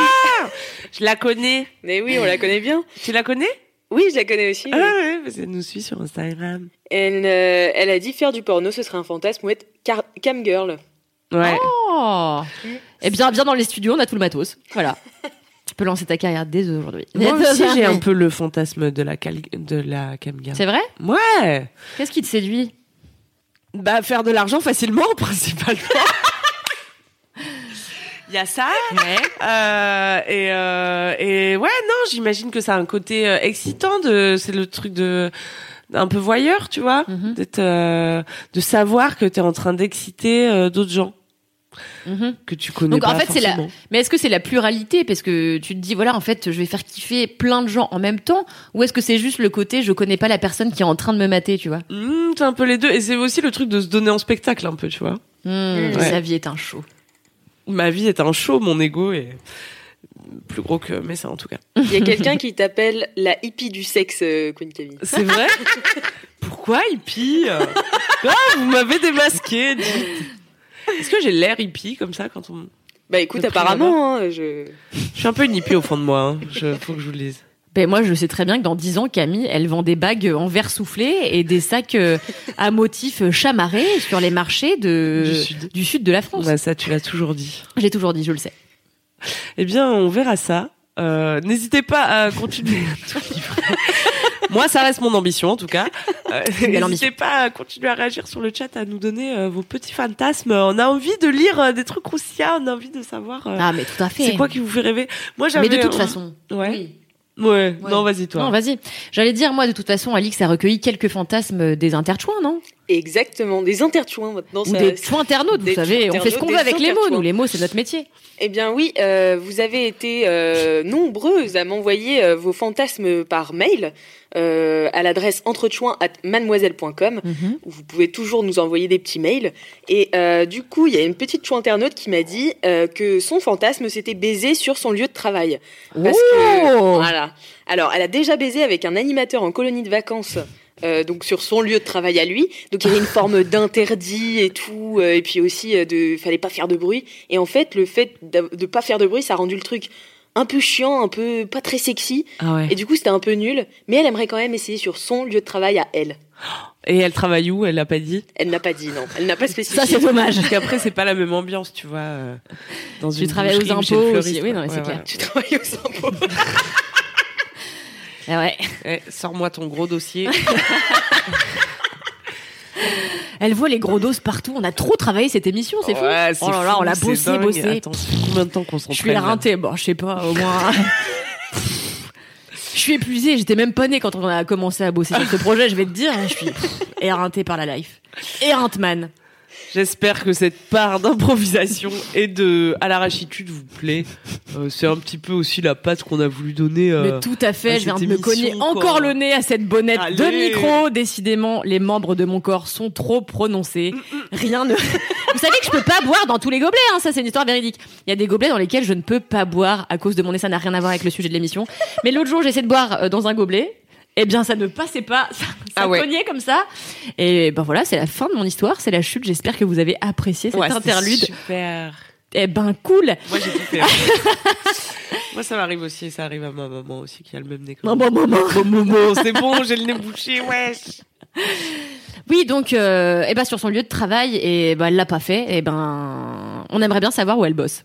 Je la connais.
Mais oui, on la connaît bien.
Tu la connais?
Oui, je la connais aussi.
Ah
oui.
ouais, parce qu'elle nous suit sur Instagram.
Elle, euh, elle a dit faire du porno, ce serait un fantasme ou être car- cam girl.
Ouais.
Oh Eh bien, viens dans les studios, on a tout le matos. Voilà. tu peux lancer ta carrière dès aujourd'hui.
Moi aussi, j'ai un peu le fantasme de la, cali- de la camgirl.
C'est vrai?
Ouais.
Qu'est-ce qui te séduit?
Bah, faire de l'argent facilement, principalement. Il y a ça. Euh, et, euh, et ouais, non, j'imagine que ça a un côté euh, excitant. De, c'est le truc de un peu voyeur, tu vois, d'être, euh, de savoir que t'es en train d'exciter d'autres gens
Mhm.
que tu connais
Donc,
pas
en fait, c'est la-
forcément.
Mais est-ce que c'est la pluralité? Parce que tu te dis, voilà, en fait, je vais faire kiffer plein de gens en même temps Ou est-ce que c'est juste le côté, je connais pas la personne qui est en train de me mater, tu vois?
Mmh, c'est un peu les deux. Et c'est aussi le truc de se donner en spectacle un peu, tu vois.
Hmm,
Ouais.
Sa vie est un show.
Ma vie est un show, mon ego est plus gros que mais ça en tout cas.
Il y a quelqu'un qui t'appelle la hippie du sexe, euh, Queen Camille.
C'est vrai? Pourquoi hippie? Ah, vous m'avez démasqué. Est-ce que j'ai l'air hippie comme ça quand on
Bah écoute, apparemment, hein, je...
Je suis un peu une hippie au fond de moi. Hein. Je, faut que je vous le dise.
Ben moi, je sais très bien que dans 10 ans, Camille, elle vend des bagues en verre soufflé et des sacs euh, à motifs chamarrés sur les marchés de...
Du sud.
du sud de la France.
Bah, ça, tu l'as toujours dit.
Je l'ai toujours dit, je le sais.
Eh bien, on verra ça. Euh, N'hésitez pas à continuer à tout. Moi, ça reste mon ambition, en tout cas. Euh, N'hésitez pas à continuer à réagir sur le chat, à nous donner euh, vos petits fantasmes. On a envie de lire euh, des trucs croustillants, on a envie de savoir euh,
Ah, mais tout à fait.
c'est quoi qui vous fait rêver. Moi, j'avais
Mais de toute façon.
Ouais.
Oui.
Ouais.
Ouais.
Non, vas-y toi.
Non, vas-y. J'allais dire, moi, de toute façon, Alix a recueilli quelques fantasmes des interchouins, non?
Exactement, des interchouins maintenant.
Ou
ça-
des chouins internautes, vous savez. On fait ce qu'on veut avec les mots, nous. Les mots, c'est notre métier.
Eh bien oui, euh, vous avez été euh, nombreuses à m'envoyer euh, vos fantasmes par mail à l'adresse entrechouin@mademoiselle.com
Mhm.
où vous pouvez toujours nous envoyer des petits mails. Et du coup, il y a une petite chou internaute qui m'a dit que son fantasme c'était baiser sur son lieu de travail. Parce que
Oh
voilà. Alors, elle a déjà baisé avec un animateur en colonie de vacances. Euh, donc sur son lieu de travail à lui, donc il y avait une forme d'interdit et tout, euh, et puis aussi euh, de fallait pas faire de bruit. Et en fait, le fait de pas faire de bruit, ça a rendu le truc un peu chiant, un peu pas très sexy.
Ah ouais.
Et du coup, c'était un peu nul. Mais elle aimerait quand même essayer sur son lieu de travail à elle.
Et elle travaille où? Elle l'a pas dit?
Elle n'a pas dit non. Elle n'a pas spécifié.
Ça, c'est dommage.
Parce qu'après, c'est pas la même ambiance, tu vois. euh, Dans
Tu
une
travailles aux impôts aussi. Oui, non, mais
quoi.
c'est
Ouais,
clair.
Tu travailles aux impôts.
Ah ouais.
Eh, Sors-moi ton gros dossier.
Elle voit les gros doses partout. On a trop travaillé cette émission, c'est fou.
Ouais, c'est
oh là là,
fou,
on l'a
c'est
bossé,
dingue.
bossé.
Attends, ça fait combien de temps qu'on
Je
s'entraîne
suis
là
éreintée. Bon, je sais pas, au moins. Je suis épuisée, j'étais même pas née quand on a commencé à bosser sur ce projet, je vais te dire, je suis éreintée par la life. Éreintman.
J'espère que cette part d'improvisation et de à l'arrachitude vous plaît. Euh, c'est un petit peu aussi la patte qu'on a voulu donner. euh,
Mais tout à fait,
à
je viens de me cogner
quoi.
encore le nez à cette bonnette de micro. Décidément, les membres de mon corps sont trop prononcés. Rien ne... Vous savez que je peux pas boire dans tous les gobelets, hein, ça c'est une histoire véridique. Il y a des gobelets dans lesquels je ne peux pas boire à cause de mon nez, ça n'a rien à voir avec le sujet de l'émission. Mais l'autre jour, j'ai essayé de boire euh, dans un gobelet. Eh bien, ça ne passait pas, ça, ça
Ah ouais.
cognait comme ça. Et ben voilà, c'est la fin de mon histoire, c'est la chute. J'espère que vous avez apprécié cet
Ouais,
interlude.
Super.
Eh ben cool.
Moi j'ai kiffé. Moi ça m'arrive aussi, ça arrive à ma maman aussi qui a le même nez que
Bon,
moi.
bon, bon, bon.
Bon, bon, bon, c'est bon, j'ai le nez bouché, wesh.
Oui, donc, euh, eh ben, sur son lieu de travail, et ben, elle l'a pas fait. Et ben, on aimerait bien savoir où elle bosse.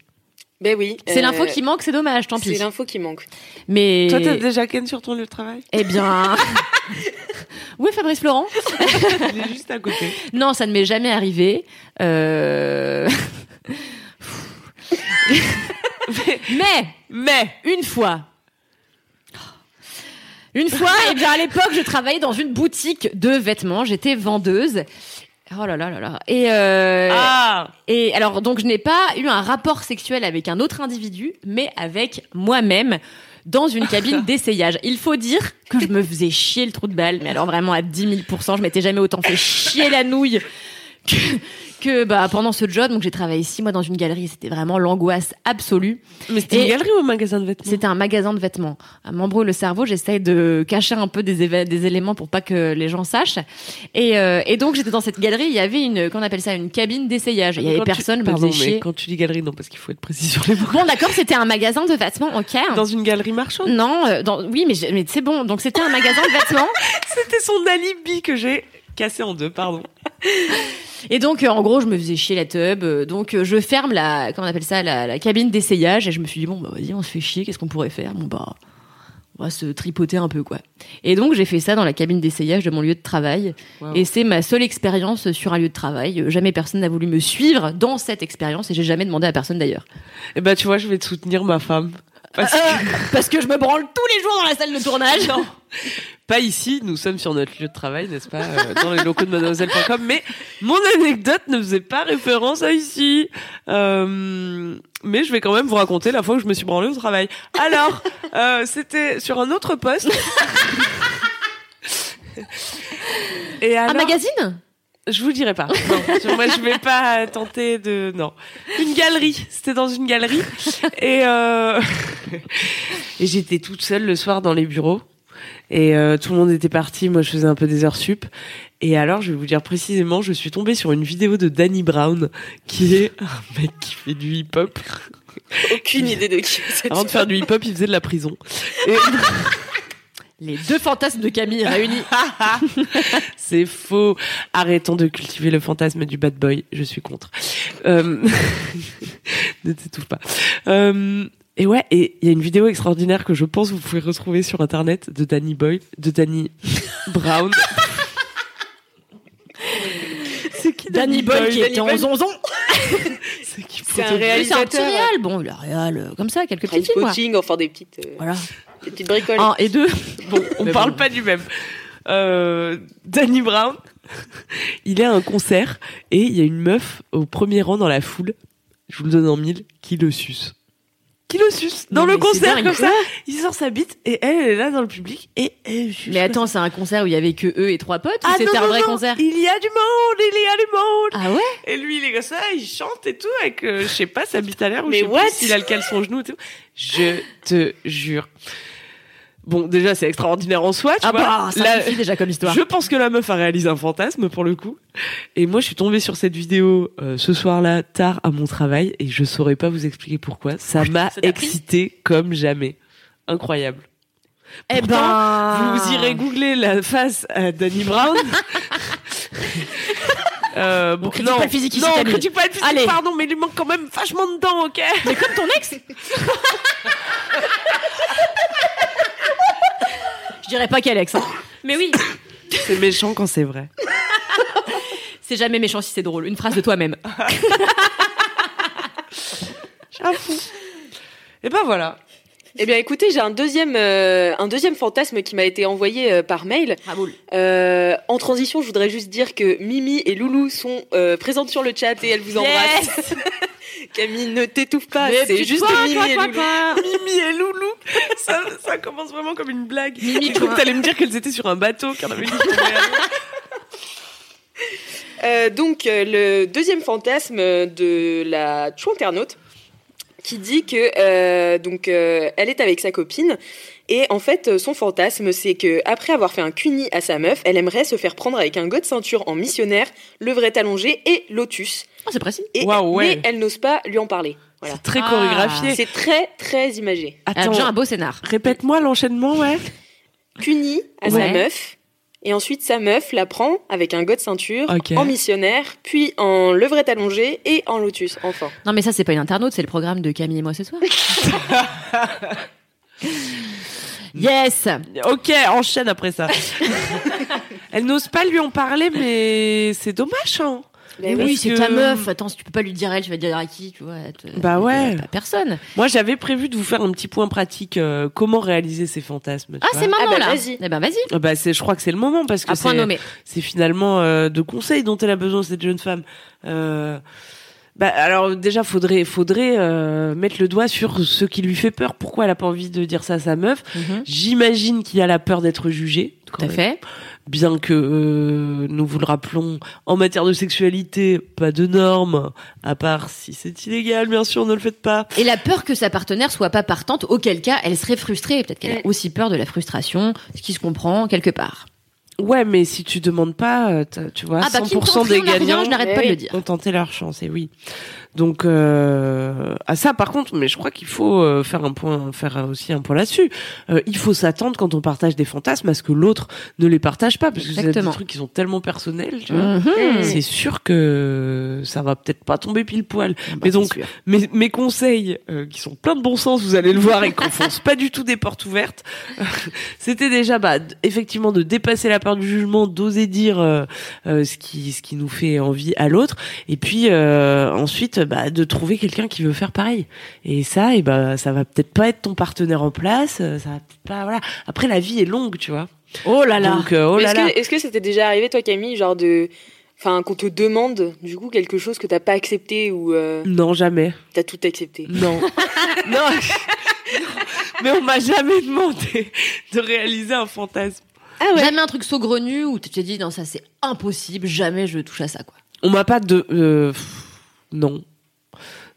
Ben oui.
C'est
euh,
l'info qui manque, c'est dommage, tant
C'est
pis.
l'info qui manque.
Mais,
Toi t'as déjà Ken sur ton lieu de travail?
Eh bien, oui, Fabrice Florent?
Il est juste à côté.
Non, ça ne m'est jamais arrivé. Euh... Mais,
Mais
une fois. Une fois, eh bien, à l'époque, je travaillais dans une boutique de vêtements. J'étais vendeuse. Oh là là là là. Et, euh,
ah
Et alors, donc, je n'ai pas eu un rapport sexuel avec un autre individu, mais avec moi-même dans une cabine d'essayage. Il faut dire que je me faisais chier le trou de balle, mais alors vraiment à 10 000 je m'étais jamais autant fait chier la nouille que, que bah, pendant ce job. Donc, j'ai travaillé six mois dans une galerie. C'était vraiment l'angoisse absolue.
Mais c'était une galerie ou un magasin de vêtements?
C'était un magasin de vêtements. À m'embrouille le cerveau, j'essaye de cacher un peu des, éléments pour pas que les gens sachent. Et, euh, et donc j'étais dans cette galerie, il y avait une, qu'on appelle ça, une cabine d'essayage. Il y avait
tu-
personne, me
Pardon,
faisait
mais
chier.
quand tu dis galerie, non, parce qu'il faut être précis sur les mots.
Bon, d'accord, c'était un magasin de vêtements, ok.
Dans une galerie marchande?
Non, euh, dans, oui, mais c'est bon. Donc c'était un magasin de vêtements.
C'était son alibi que j'ai cassé en deux, pardon.
Et donc, euh, en gros, je me faisais chier la tub. euh, donc, euh, je ferme la, comment on appelle ça, la, la cabine d'essayage. Et je me suis dit, bon, bah, vas-y, on se fait chier. Qu'est-ce qu'on pourrait faire? Bon, bah, on va se tripoter un peu, quoi. Et donc, j'ai fait ça dans la cabine d'essayage de mon lieu de travail.
Wow.
Et c'est ma seule expérience sur un lieu de travail. Jamais personne n'a voulu me suivre dans cette expérience. Et j'ai jamais demandé à personne d'ailleurs.
Eh ben, tu vois, je vais te soutenir, ma femme. Parce que,
Parce que je me branle tous les jours dans la salle de tournage.
non, pas ici, nous sommes sur notre lieu de travail, n'est-ce pas, euh, dans les locaux de mademoiselle.com, mais mon anecdote ne faisait pas référence à ici. Euh, mais je vais quand même vous raconter la fois où je me suis branlée au travail. Alors, euh, c'était sur un autre poste. Et
Un magazine?
Je vous dirai pas. Non, je- moi je vais pas tenter de non. Une galerie. C'était dans une galerie et euh... et j'étais toute seule le soir dans les bureaux et euh, tout le monde était parti. Moi je faisais un peu des heures sup. Et alors je vais vous dire précisément, je suis tombée sur une vidéo de Danny Brown qui est un mec qui fait du hip hop.
Aucune idée de qui c'est.
Avant de faire du hip hop, il faisait de la prison. Et
Les deux fantasmes de Camille réunis.
C'est faux. Arrêtons de cultiver le fantasme du bad boy. Je suis contre. Euh... ne t'étouffe pas. Euh... Et ouais, et il y a une vidéo extraordinaire que je pense vous pouvez retrouver sur internet de Danny Boy, de Danny Brown. C'est qui
Danny Boy qui
Danny
était en zonzon.
C'est qui
C'est un
Oui, c'est un petit
réalisateur.
réal. Bon, le réal, euh, comme ça, quelques petits films.
Trainspotting, enfin des petites, euh,
Voilà.
Des petites bricoles.
Un et deux.
Bon, on
Mais
parle
bon.
pas du même. Euh, Danny Brown, il est à un concert et il y a une meuf au premier rang dans la foule, je vous le donne en mille, qui le suce. Qui le suce dans
Non,
le
mais
concert
dingue.
comme ça. Il sort sa bite et elle, elle est là dans le public et elle suce.
Mais attends, c'est un concert où il y avait que eux et trois potes ou
Ah,
c'était
non,
un
non,
vrai
non,
concert
Il y a du monde, il y a du monde.
Ah ouais?
Et lui, il est comme ça, il chante et tout avec, euh, je sais pas, sa bite à l'air ou je sais
what?
plus s'il a le caleçon au genou et tout. Je te jure. Bon, déjà, c'est extraordinaire en soi, tu
Ah
vois.
bah, ça
La-
suffit déjà comme histoire.
Je pense que la meuf a réalisé un fantasme pour le coup. Et moi, je suis tombée sur cette vidéo euh, ce soir-là, tard à mon travail, et je saurais pas vous expliquer pourquoi. Ça m'a excité comme jamais. Incroyable.
Eh
Pourtant,
ben,
Vous irez googler la face à Danny Brown. euh, bon,
critique pas le physique ici,
non, critique pas le physique,
Allez.
pardon, mais il lui manque quand même vachement de dents, ok
Mais comme ton ex Je dirais pas quel ex. hein. Mais oui,
C'est méchant quand c'est vrai.
c'est jamais méchant si c'est drôle. Une phrase de toi-même.
Et ben voilà.
Eh bien, écoutez, j'ai un deuxième, euh, un deuxième fantasme qui m'a été envoyé euh, par mail.
Raoul.
Euh, en transition, je voudrais juste dire que Mimi et Loulou sont euh, présentes sur le chat et elles vous embrassent. Camille, ne t'étouffe pas, c'est juste Mimi et Loulou.
Mimi et Loulou, ça, ça commence vraiment comme une blague.
Mimi,
cru
quoi.
que t'allais me dire qu'elles étaient sur un bateau, l'eau.
Euh, donc, euh, le deuxième fantasme de la internaute qui dit que euh, donc euh, elle est avec sa copine et en fait son fantasme c'est que après avoir fait un cuni à sa meuf, elle aimerait se faire prendre avec un god ceinture en missionnaire, levrette allongée et lotus.
Oh, c'est précis.
Et
ouais.
mais elle n'ose pas lui en parler. Voilà.
C'est très
Ah.
chorégraphié.
C'est très très imagé.
Elle a déjà un
Attends,
beau scénar.
répète-moi l'enchaînement, ouais.
Cuni à
Ouais.
sa meuf. Et ensuite, sa meuf la prend avec un god ceinture, en missionnaire, puis en levrette allongée et en lotus, enfin.
Non, mais ça, c'est pas une internaute, c'est le programme de Camille et moi ce soir. yes
Ok, enchaîne après ça. Elle n'ose pas lui en parler, mais c'est dommage, hein.
Ben
oui, c'est
que-
ta meuf. Attends, si tu peux pas lui dire elle, tu vas dire à qui, tu vois
Bah ouais.
Pas personne.
Moi, j'avais prévu de vous faire un petit point pratique, euh, comment réaliser ces fantasmes.
Ah, c'est maintenant
Ah bah,
là.
vas-y.
Eh ben, vas-y.
Ah Bah, c'est, je crois que c'est le moment parce que c'est,
nommé.
c'est finalement euh, de conseils dont elle a besoin cette jeune femme. Euh, bah, alors déjà, faudrait, faudrait euh, mettre le doigt sur ce qui lui fait peur. Pourquoi elle a pas envie de dire ça à sa meuf? J'imagine qu'il a la peur d'être jugé.
Tout à fait.
Bien que euh, nous vous le rappelons, en matière de sexualité, pas de normes, à part si c'est illégal, bien sûr, ne le faites pas.
Et la peur que sa partenaire soit pas partante, auquel cas elle serait frustrée. Peut-être qu'elle a aussi peur de la frustration, ce qui se comprend quelque part.
Ouais, mais si tu demandes pas, euh, tu vois,
Ah bah qui ne
100%
tente
des
n'a rien,
gagnants
je n'arrête pas de le dire.
ont tenté leur chance, et oui. Donc, euh, à ça, par contre, mais je crois qu'il faut euh, faire un point, faire aussi un point là-dessus. Euh, il faut s'attendre quand on partage des fantasmes à ce que l'autre ne les partage pas, parce que c'est des trucs qui sont tellement personnels, tu vois.
Mhm.
C'est sûr que ça va peut-être pas tomber pile poil.
Bah,
mais donc, mes, mes conseils, euh, qui sont plein de bon sens, vous allez le voir, et qu'on fonce pas du tout des portes ouvertes, c'était déjà, bah, effectivement, de dépasser la peur du jugement, d'oser dire euh, euh, ce qui ce qui nous fait envie à l'autre, et puis euh, bah, de trouver quelqu'un qui veut faire pareil. Et ça, et bah, ça va peut-être pas être ton partenaire en place, euh, ça va peut-être pas, voilà. Après, la vie est longue, tu vois.
Oh là là.
Donc, euh, oh là
est-ce
là.
que est-ce que c'était déjà arrivé, toi, Camille, genre de. Enfin, qu'on te demande, du coup, quelque chose que t'as pas accepté ou euh,
Non, jamais.
t'as tout accepté?
Non. non. Mais on m'a jamais demandé de réaliser un fantasme.
Ah
Jamais un truc saugrenu où tu t'es dit non ça c'est impossible, jamais je touche à ça quoi.
On m'a pas de euh, non.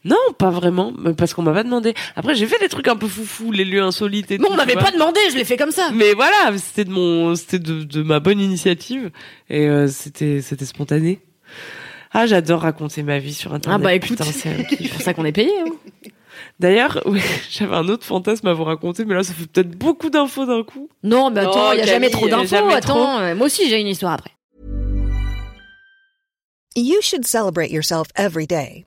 Non, pas vraiment, parce qu'on m'a pas demandé. Après, j'ai fait des trucs un peu foufou, les lieux insolites et tout.
on m'avait pas demandé, je l'ai fait comme ça.
Mais voilà, c'était de mon, c'était de, de ma bonne initiative et euh, c'était, c'était spontané. Ah, j'adore raconter ma vie sur internet.
Ah bah écoute,
Putain, c'est
pour ça qu'on est payé. hein.
D'ailleurs, ouais, j'avais un autre fantasme à vous raconter, mais là, ça fait peut-être beaucoup d'infos d'un coup.
Non, mais attends,
Non,
il y a jamais trop d'infos.
jamais
Attends, moi aussi j'ai une histoire après.
You should celebrate yourself every day,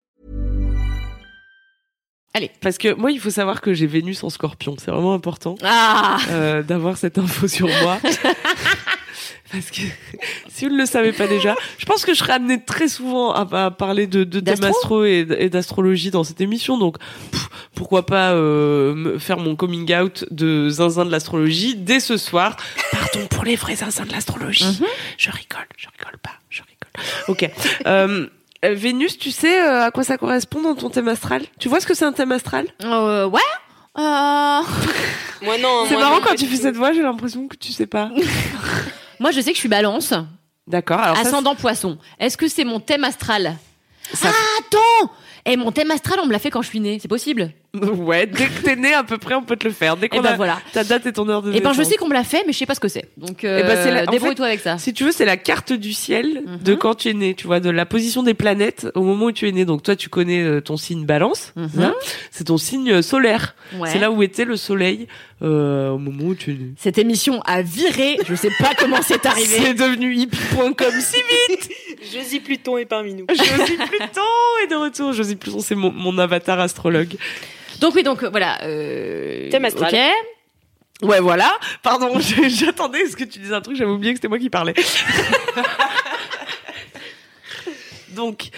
Allez.
Parce que moi, il faut savoir que j'ai Vénus en scorpion. C'est vraiment important
Ah
euh, d'avoir cette info sur moi. Parce que si vous ne le savez pas déjà, je pense que je serai amenée très souvent à, à parler de, de thèmes
D'astro
astro et, et d'astrologie dans cette émission. Donc pff, pourquoi pas euh, faire mon coming out de zinzin de l'astrologie dès ce soir. Pardon pour les vrais zinzins de l'astrologie.
Mhm.
Je rigole, je rigole pas, je rigole. Ok. Euh, euh, Vénus, tu sais euh, à quoi ça correspond dans ton thème astral? Tu vois ce que c'est un thème astral?
Euh, ouais euh...
Moi non.
C'est
moi,
marrant
non,
quand tu fais
tout.
cette voix, j'ai l'impression que tu sais pas.
Moi, je sais que je suis balance,
D'accord. Ça,
ascendant poisson. Est-ce que c'est mon thème astral?
Ça-
Ah, attends Et mon thème astral, on me l'a fait quand je suis née, c'est possible
Ouais, dès que t'es né à peu près, on peut te le faire. Dès
Et
qu'on
ben
a
voilà.
ta date et ton heure de
Et ben, je sais qu'on me l'a fait, mais je sais pas ce que c'est. Donc, euh,
Eh ben, la- en
débrouille-toi avec ça.
Si tu veux, c'est la carte du ciel
Mhm.
de quand tu es né, tu vois, de la position des planètes au moment où tu es né. Donc toi, tu connais euh, ton signe balance, hein c'est ton signe euh, solaire.
Ouais.
C'est là où était le soleil euh, au moment où tu es né.
Cette émission a viré, je sais pas comment c'est arrivé.
C'est devenu hippie.com si vite
Josie Pluton est parmi nous.
Josie Pluton est de retour. Josie Pluton, c'est mon, mon avatar astrologue.
Donc oui, donc euh, voilà. Euh...
Thème astral.
Ouais, voilà. Pardon, j'attendais ce que tu disais un truc, j'avais oublié que c'était moi qui parlais. Donc,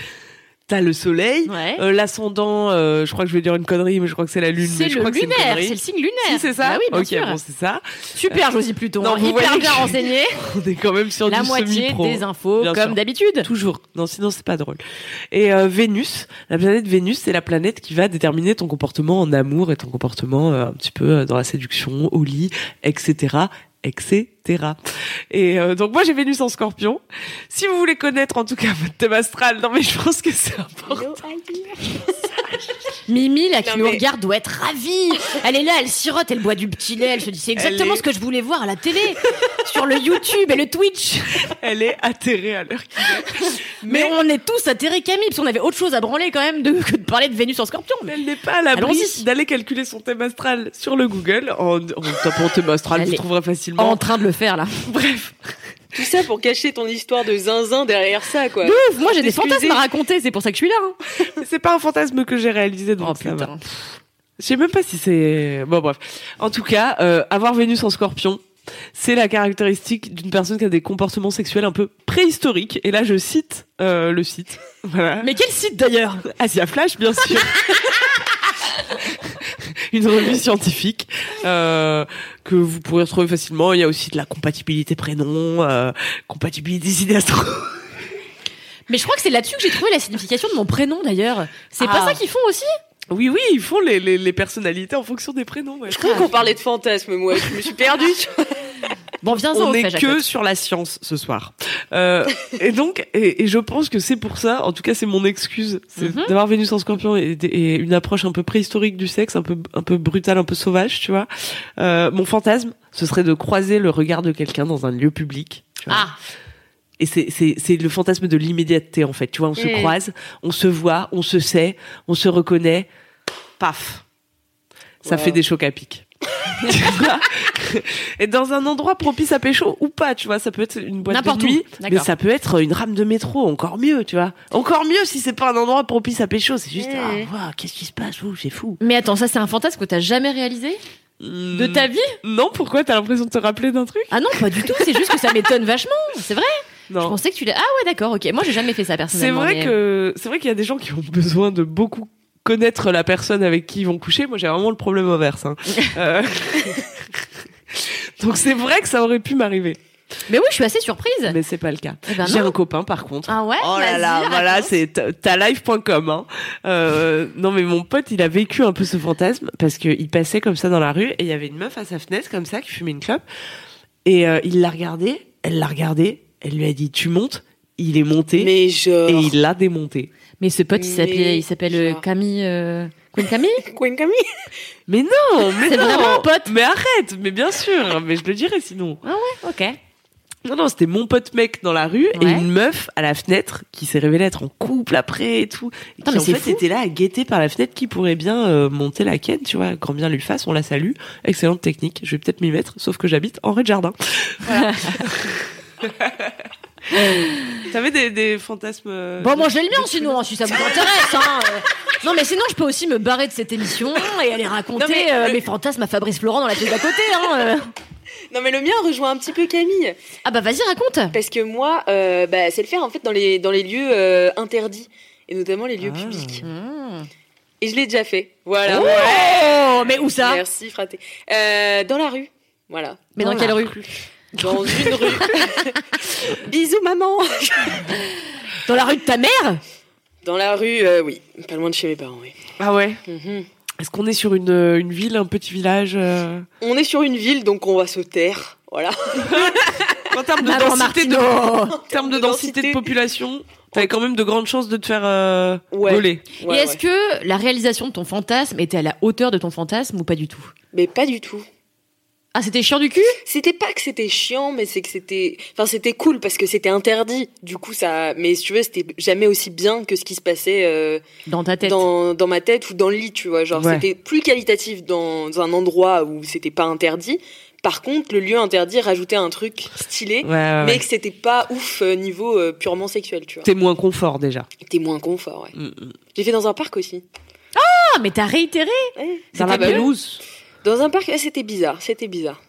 t'as le soleil,
Ouais.
euh, l'ascendant, euh, je crois que je vais dire une connerie, mais je crois que c'est la lune.
c'est le
crois
lunaire, c'est le signe lunaire.
Si, c'est ça
Bah oui, bien
Ok,
sûr.
bon, c'est ça.
Super, Josie Pluton.
Non,
hyper bien renseigné.
On est quand même sur
La
du
moitié des infos,
Bien
comme d'habitude.
Toujours. Non, sinon c'est pas drôle. Et euh, Vénus, la planète Vénus, c'est la planète qui va déterminer ton comportement en amour et ton comportement euh, un petit peu euh, dans la séduction, au lit, etc., etc. Et euh, donc moi j'ai Vénus en Scorpion. Si vous voulez connaître en tout cas votre thème astral, non mais je pense que c'est important.
Mimi, là, qui
Non,
nous
mais-
regarde, doit être ravie. Elle est là, elle sirote, elle boit du petit lait. Elle se dit, c'est exactement
est-
ce que je voulais voir à la télé, sur le YouTube et le Twitch.
Elle est atterrée à l'heure qu'il est.
Mais, on est tous atterrés, Camille, parce qu'on avait autre chose à branler quand même de, que de parler de Vénus en scorpion.
Mais elle n'est pas à l'abri d'aller calculer son thème astral sur le Google. En, en tapant thème astral,
Elle
vous trouverez facilement.
En train de le faire, là.
Bref.
Tout ça pour cacher ton histoire de zinzin derrière ça, quoi.
De ouf, moi j'ai des fantasmes à raconter, c'est pour ça que je suis là. hein.
C'est pas un fantasme que j'ai réalisé, donc
Oh
ça va.
putain.
Je sais même pas si c'est. Bon, bref. En tout cas, euh, avoir Vénus en scorpion, c'est la caractéristique d'une personne qui a des comportements sexuels un peu préhistoriques. Et là, je cite euh, le site. Voilà.
Mais quel site d'ailleurs?
Asia Flash, bien sûr. Une revue scientifique euh, que vous pourrez retrouver facilement. Il y a aussi de la compatibilité prénom, euh, compatibilité idées astro.
Mais je crois que c'est là-dessus que j'ai trouvé la signification de mon prénom d'ailleurs. C'est pas
Ah.
ça qu'ils font aussi?
Oui, oui, ils font les, les, les personnalités en fonction des prénoms. ouais.
Je crois qu'on parlait de fantasmes, moi. Je me suis perdue.
Bon, viens-en
On n'est que sur la science ce soir. Euh, et donc, et, et je pense que c'est pour ça, en tout cas c'est mon excuse, c'est
Mhm.
d'avoir Vénus en scorpion et, et une approche un peu préhistorique du sexe, un peu, un peu brutale, un peu sauvage, tu vois. Euh, mon fantasme, ce serait de croiser le regard de quelqu'un dans un lieu public. tu vois.
Ah,
Et c'est, le fantasme de l'immédiateté en fait, tu vois. On se croise, on se voit, on se sait, on se reconnaît, paf. Ça
Wow.
fait des chocs à pic. Tu vois et dans un endroit propice à pécho ou pas, tu vois, ça peut être une boîte de nuit, mais ça peut être une rame de métro, encore mieux, tu vois. Encore mieux si c'est pas un endroit propice à pécho, c'est juste,
Mm.
ah, qu'est-ce qui se passe, ouh, c'est fou.
mais attends, ça c'est un fantasme que t'as jamais réalisé de ta vie?
Non, pourquoi t'as l'impression de te rappeler d'un truc?
Ah non, pas du tout. C'est juste que ça m'étonne vachement. C'est vrai. Je
Non.
pensais que tu l'as. Ah ouais, d'accord. Ok. Moi, j'ai jamais fait ça
C'est
personnellement.
vrai
mais-
que c'est vrai qu'il y a des gens qui ont besoin de beaucoup connaître la personne avec qui ils vont coucher. Moi, j'ai vraiment le problème inverse. hein. Euh, Donc c'est vrai que ça aurait pu m'arriver,
Mais oui, je suis assez surprise.
mais c'est pas le cas.
Eh ben
J'ai un copain par contre.
Ah ouais.
Oh là là, voilà, c'est ta- talife.com. Hein. Euh, non mais mon pote, il a vécu un peu ce fantasme parce qu'il passait comme ça dans la rue et il y avait une meuf à sa fenêtre comme ça qui fumait une clope et euh, il l'a regardée, elle l'a regardé, elle lui a dit tu montes, il est monté
Mais genre.
et il l'a démonté.
Mais ce pote, il s'appelait,
Mais
il s'appelle euh,
genre.
Camille. Euh... Queen Camille
Queen Camille
Mais non, mais
C'est
non.
vraiment un pote.
Mais arrête, mais bien sûr, mais je le dirais sinon.
Ah ouais. Ok.
Non, non, c'était mon pote mec dans la rue et une meuf à la fenêtre qui s'est révélée être en couple après et tout. Et
Putain,
qui
mais
en fait
fou.
était là à guetter par la fenêtre qui pourrait bien euh, monter la ken, tu vois, grand bien lui fasse, on la salue. Excellente technique, je vais peut-être m'y mettre, sauf que j'habite en rez de jardin. T'avais des, des fantasmes. euh,
Bon,
de-
moi j'ai le mien sinon, si ça vous intéresse. Hein. euh. Non, mais sinon je peux aussi me barrer de cette émission et aller raconter
mais
euh,
le-
mes fantasmes à Fabrice Florent dans la pièce d'à côté. Hein.
Non, mais le mien rejoint un petit peu Camille.
Ah bah vas-y, raconte.
Parce que moi, euh, bah, c'est le faire en fait dans les, dans les lieux euh, interdits. Et notamment les lieux
Ah.
publics.
Mmh.
Et je l'ai déjà fait. Voilà.
Oh, mais où ça?
Merci, fraté. Dans la rue. Voilà.
Mais dans,
Dans
quelle rue
Dans une rue. Bisous, maman.
Dans la rue de ta mère?
Dans la rue, euh, oui. Pas loin de chez mes parents, oui.
Ah ouais?
Mhm.
Est-ce qu'on est sur une, euh, une ville, un petit village euh,
On est sur une ville, donc on va se taire. Voilà.
En termes de
Maman
densité de,
Martineau.
en termes de densité de population, t'avais quand même de grandes chances de te faire euh,
Ouais.
voler.
Ouais,
Et est-ce
ouais.
que la réalisation de ton fantasme était à la hauteur de ton fantasme ou pas du tout?
Mais pas du tout.
Ah, c'était chiant du cul?
C'était pas que c'était chiant, mais c'est que c'était. Enfin, c'était cool parce que c'était interdit. Du coup, ça. Mais si tu veux, c'était jamais aussi bien que ce qui se passait euh,
dans ta tête
dans, dans ma tête ou dans le lit, tu vois. Genre,
Ouais.
c'était plus qualitatif dans un endroit où c'était pas interdit. Par contre, le lieu interdit rajoutait un truc stylé,
Ouais, ouais,
mais que c'était pas ouf euh, niveau euh, purement sexuel, tu vois.
T'es moins confort déjà.
T'es moins confort, ouais.
Mm, mm.
J'ai fait dans un parc aussi.
Ah, mais t'as réitéré.
Dans la pelouse,
Dans un parc, ouais, c'était bizarre, c'était bizarre.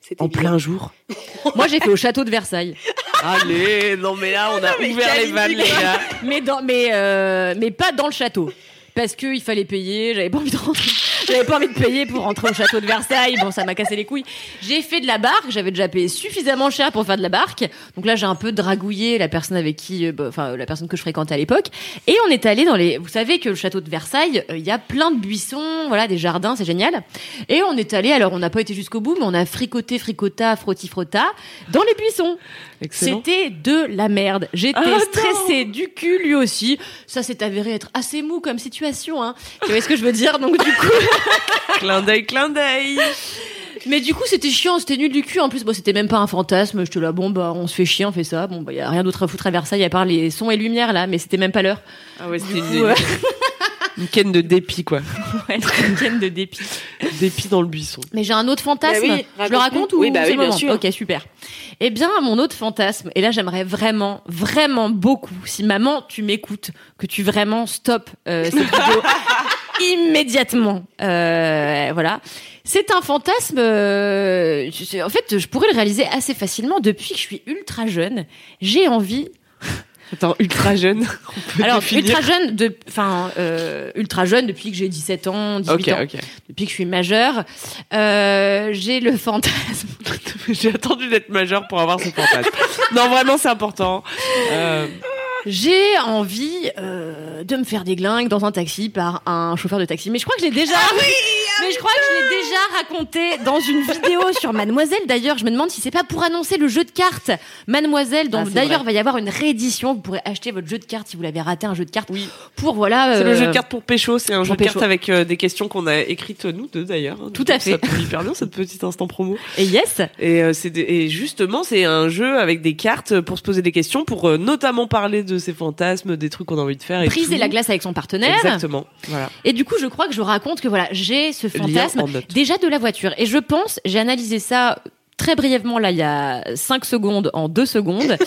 C'était
en
bizarre.
plein jour.
Moi, j'ai fait au château de Versailles.
Allez, non mais là on a ouvert les vannes les gars.
mais dans mais euh, mais pas dans le château parce que il fallait payer j'avais pas envie de rentrer. J'avais pas envie de payer pour rentrer au château de Versailles. Bon ça m'a cassé les couilles. J'ai fait de la barque. J'avais déjà payé suffisamment cher pour faire de la barque. Donc là j'ai un peu dragouillé la personne avec qui euh, bah, enfin la personne que je fréquentais à l'époque. Et on est allé dans les vous savez que le château de Versailles euh, il y a plein de buissons voilà des jardins c'est génial. Et on est allé alors on n'a pas été jusqu'au bout mais on a fricoté fricota frotti frotta dans les buissons.
Excellent.
c'était de la merde. J'étais
Ah,
stressée du cul, lui aussi. Ça s'est avéré être assez mou comme situation. Hein. Tu vois ce que je veux dire Donc du coup,
Clin d'œil, clin d'œil.
mais du coup c'était chiant, c'était nul du cul. En plus, bon, c'était même pas un fantasme. Je te là, bon bah on se fait chier, on fait ça. Bon bah y a rien d'autre à foutre à Versailles à part les sons et lumières là. Mais c'était même pas l'heure.
Ah ouais, c'était Ken de dépit quoi.
Ouais, ken de dépit.
Dépit dans le buisson.
Mais j'ai un autre fantasme.
Bah oui,
je le raconte ou
Oui, bah oui, bien sûr.
Ok, super. Eh bien, mon autre fantasme, et là j'aimerais vraiment, vraiment beaucoup, si maman tu m'écoutes, que tu vraiment stoppes euh, cette vidéo immédiatement. Euh, voilà. C'est un fantasme. euh, en fait, je pourrais le réaliser assez facilement depuis que je suis ultra jeune. J'ai envie
Attends, ultra jeune.
Alors,
définir.
ultra jeune, de, enfin, euh, ultra jeune depuis que j'ai 17 ans, 18
Ok,
ans,
ok.
depuis que je suis majeure. Euh, j'ai le fantasme.
J'ai attendu d'être majeur pour avoir ce fantasme. non, vraiment, c'est important. Euh,
J'ai envie euh, de me faire des glingues dans un taxi par un chauffeur de taxi. Mais je crois que je l'ai déjà. Mais je crois que je l'ai déjà raconté dans une vidéo sur Mademoiselle. D'ailleurs, je me demande si c'est pas pour annoncer le jeu de cartes Mademoiselle.
Ah,
dont
c'est
D'ailleurs, va y avoir une réédition. Vous pourrez acheter votre jeu de cartes si vous l'avez raté un jeu de cartes.
Oui.
Pour voilà.
C'est le
euh,
jeu de cartes pour pécho. C'est un
pour
jeu de cartes avec euh, des questions qu'on a écrites nous deux d'ailleurs.
Tout à
Donc,
fait.
Ça tombe hyper bien cette petite instant promo.
Et yes.
Et, euh, c'est et justement, c'est un jeu avec des cartes pour se poser des questions, pour euh, notamment parler de ses fantasmes, des trucs qu'on a envie de faire. Et
Briser
tout.
la glace avec son partenaire.
Exactement. Voilà.
Et du coup, je crois que je raconte que voilà, j'ai ce fantasme déjà de la voiture. Et je pense, j'ai analysé ça très brièvement là il y a 5 secondes en 2 secondes.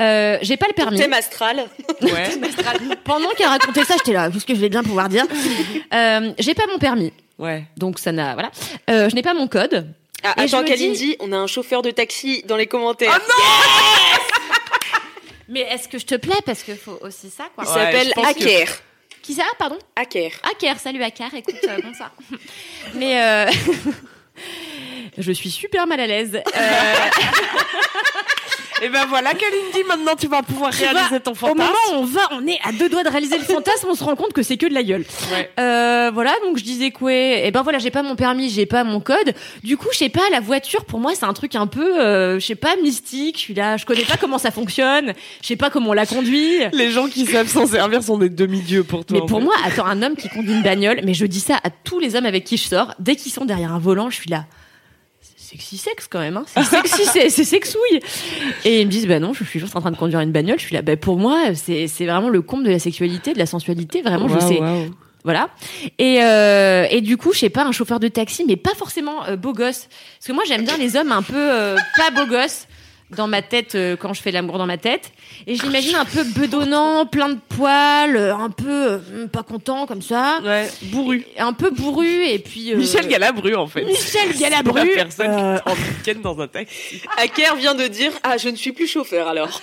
Euh, j'ai pas le permis.
Thème astral.
Ouais.
Pendant qu'elle racontait ça, j'étais là, qu'est-ce que je vais bien pouvoir dire euh, J'ai pas mon permis,
Ouais.
donc ça n'a voilà. Euh, je n'ai pas mon code.
Ah,
Et
attends,
me
Kalindi, on a un chauffeur de taxi dans les commentaires.
Mais est-ce que je te plais? Parce qu'il faut aussi ça quoi.
Il
Ouais,
s'appelle
que-
Hacker.
Qui ça Pardon
Hacker.
Aker, salut Aker, écoute, euh, bon ça. Mais euh, je suis super mal à l'aise.
Et ben voilà, Kalindi, maintenant tu vas pouvoir réaliser ton
Au
fantasme.
moment où on va, on est à deux doigts de réaliser le fantasme, on se rend compte que c'est que de la gueule.
Ouais.
Euh, voilà, donc je disais quoi Et ben voilà, j'ai pas mon permis, j'ai pas mon code. Du coup, je sais pas, la voiture pour moi c'est un truc un peu, euh, je sais pas, mystique. Je suis là, je connais pas comment ça fonctionne, je sais pas comment on la conduit.
Les gens qui savent s'en servir sont des demi-dieux pour toi.
Mais pour
fait.
moi, attends, un homme qui conduit une bagnole, mais je dis ça à tous les hommes avec qui je sors, dès qu'ils sont derrière un volant, je suis là. Sexy sexe quand même, hein. C'est sexy, c'est, c'est sexouille. Et ils me disent, bah non, je suis juste en train de conduire une bagnole. Je suis là, bah pour moi, c'est, c'est vraiment le comble de la sexualité, de la sensualité. Vraiment, je sais. Voilà. Et, euh, et du coup, je sais pas, un chauffeur de taxi, mais pas forcément euh, beau gosse. Parce que moi, j'aime bien les hommes un peu euh, pas beau gosse. Dans ma tête euh, quand je fais l'amour dans ma tête. Et je l'imagine un peu bedonnant, plein de poils, euh, un peu euh, pas content comme ça.
Ouais, bourru.
Un peu bourru et puis... euh,
Michel Galabru, en fait.
Michel
C'est
Galabru.
la personne
euh,
qui est en week-end dans un taxi.
Aker vient de dire Ah, je ne suis plus chauffeur alors.